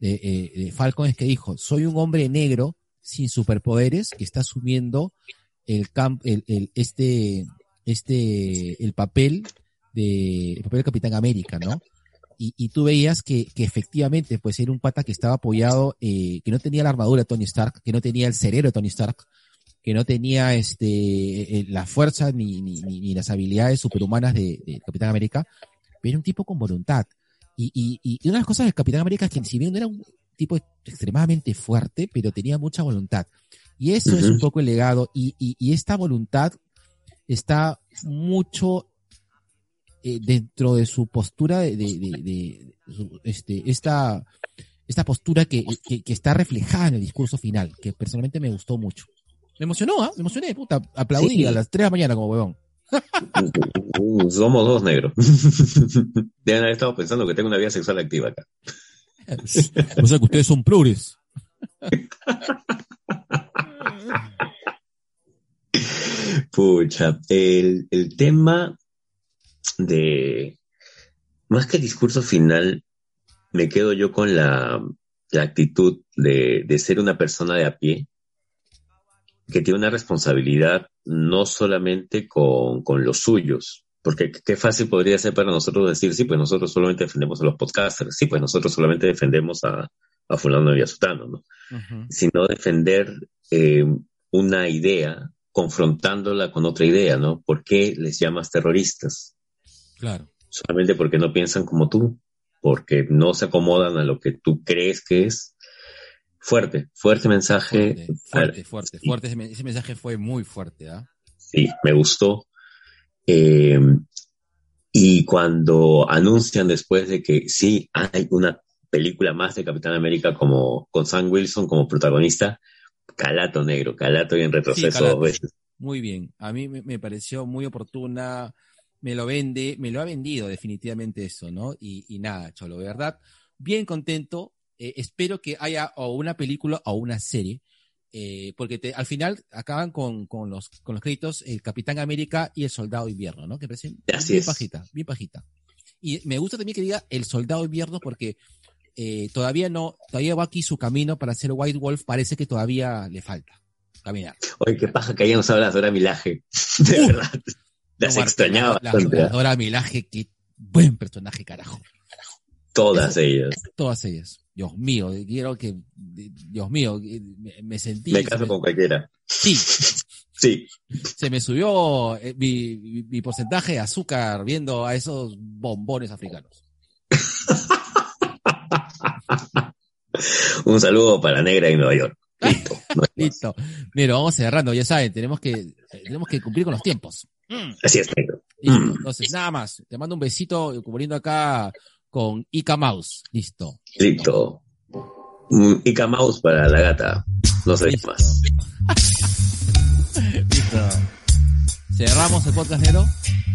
de, eh, de Falcon es que dijo, soy un hombre negro sin superpoderes que está asumiendo el camp, el, el, este, este, el papel de, el papel de Capitán América, ¿no? Y, y tú veías que, que efectivamente, pues era un pata que estaba apoyado, eh, que no tenía la armadura de Tony Stark, que no tenía el cerebro de Tony Stark, que no tenía este, eh, la fuerza ni, ni, ni, las habilidades superhumanas de, de Capitán América, pero era un tipo con voluntad. Y, y, y una de las cosas del Capitán América es que si bien no era un tipo extremadamente fuerte, pero tenía mucha voluntad. Y eso es Ujú. un poco el legado. Y, y, y esta voluntad está mucho eh, dentro de su postura de, de, de- de- su- este, esta, esta postura que, que, que está reflejada en el discurso final, que personalmente me gustó mucho. Me emocionó, ¿ah? Me emocioné, puta. Aplaudí Sí. a las 3 de la mañana como huevón. Uh, somos dos negros. [laughs] Deben haber estado pensando que tengo una vida sexual activa acá. o sea que ustedes son progres. Pucha, el, el tema de, más que el discurso final, me quedo yo con la, la actitud de, de ser una persona de a pie, que tiene una responsabilidad no solamente con, con los suyos, porque qué- qué fácil podría ser para nosotros decir, sí, pues nosotros solamente defendemos a los podcasters, sí, pues nosotros solamente defendemos a, a fulano y a sutano, ¿no? sino defender eh, una idea confrontándola con otra idea, ¿no? ¿Por qué les llamas terroristas? Claro. Solamente porque no piensan como tú, porque no se acomodan a lo que tú crees que es. Fuerte, fuerte mensaje. Fuerte, fuerte, fuerte, fuerte. Ese, men- ese mensaje fue muy fuerte, ¿ah? Sí, me gustó. Eh, y cuando anuncian después de que sí, hay una película más de Capitán América como con Sam Wilson como protagonista, calato negro, calato y en retroceso calato. dos veces. Muy bien. A mí me, me pareció muy oportuna. Me lo vende, me lo ha vendido definitivamente eso, ¿no? Y, y nada, Cholo, de verdad, bien contento. Eh, espero que haya o una película o una serie. eh, porque te- al final acaban con, con los, con los créditos el Capitán América y el Soldado Invierno, ¿no? Que parecen Así bien es. pajita, bien pajita. Y me gusta también que diga el Soldado Invierno porque eh, todavía no, todavía va aquí su camino para ser White Wolf, parece que todavía le falta caminar. Oye, qué paja que las Dora Milaje. [laughs] De Uh, verdad. Las extrañaba la- bastante. la ¿eh? Dora Milaje, qué buen personaje, carajo. Todas ellas. Todas ellas. Dios mío, quiero que, Dios mío, me, sentí. Me caso me- con cualquiera. Sí, [laughs] Sí. se me subió eh, mi, mi- mi porcentaje de azúcar viendo a esos bombones africanos. [laughs] Un saludo para Negra en Nueva York. [laughs] Listo. No. Listo. Mira, vamos cerrando, ya saben, tenemos que, tenemos que cumplir con los tiempos. Mm. Así es, negro. Listo. Mm. Entonces, nada más. Te mando un besito cubriendo acá con Ica Mouse. Listo. Listo. Un Ica Mouse para la gata. No sé Listo. más. [laughs] Listo. Cerramos el podcast negro.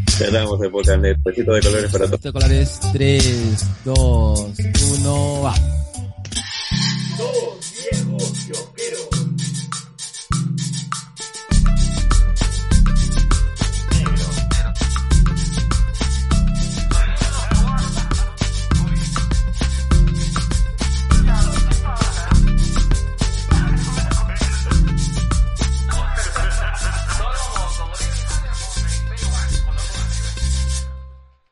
Cerramos el podcast net. Besito de colores para todos. Este colores 3, 2, 1, va.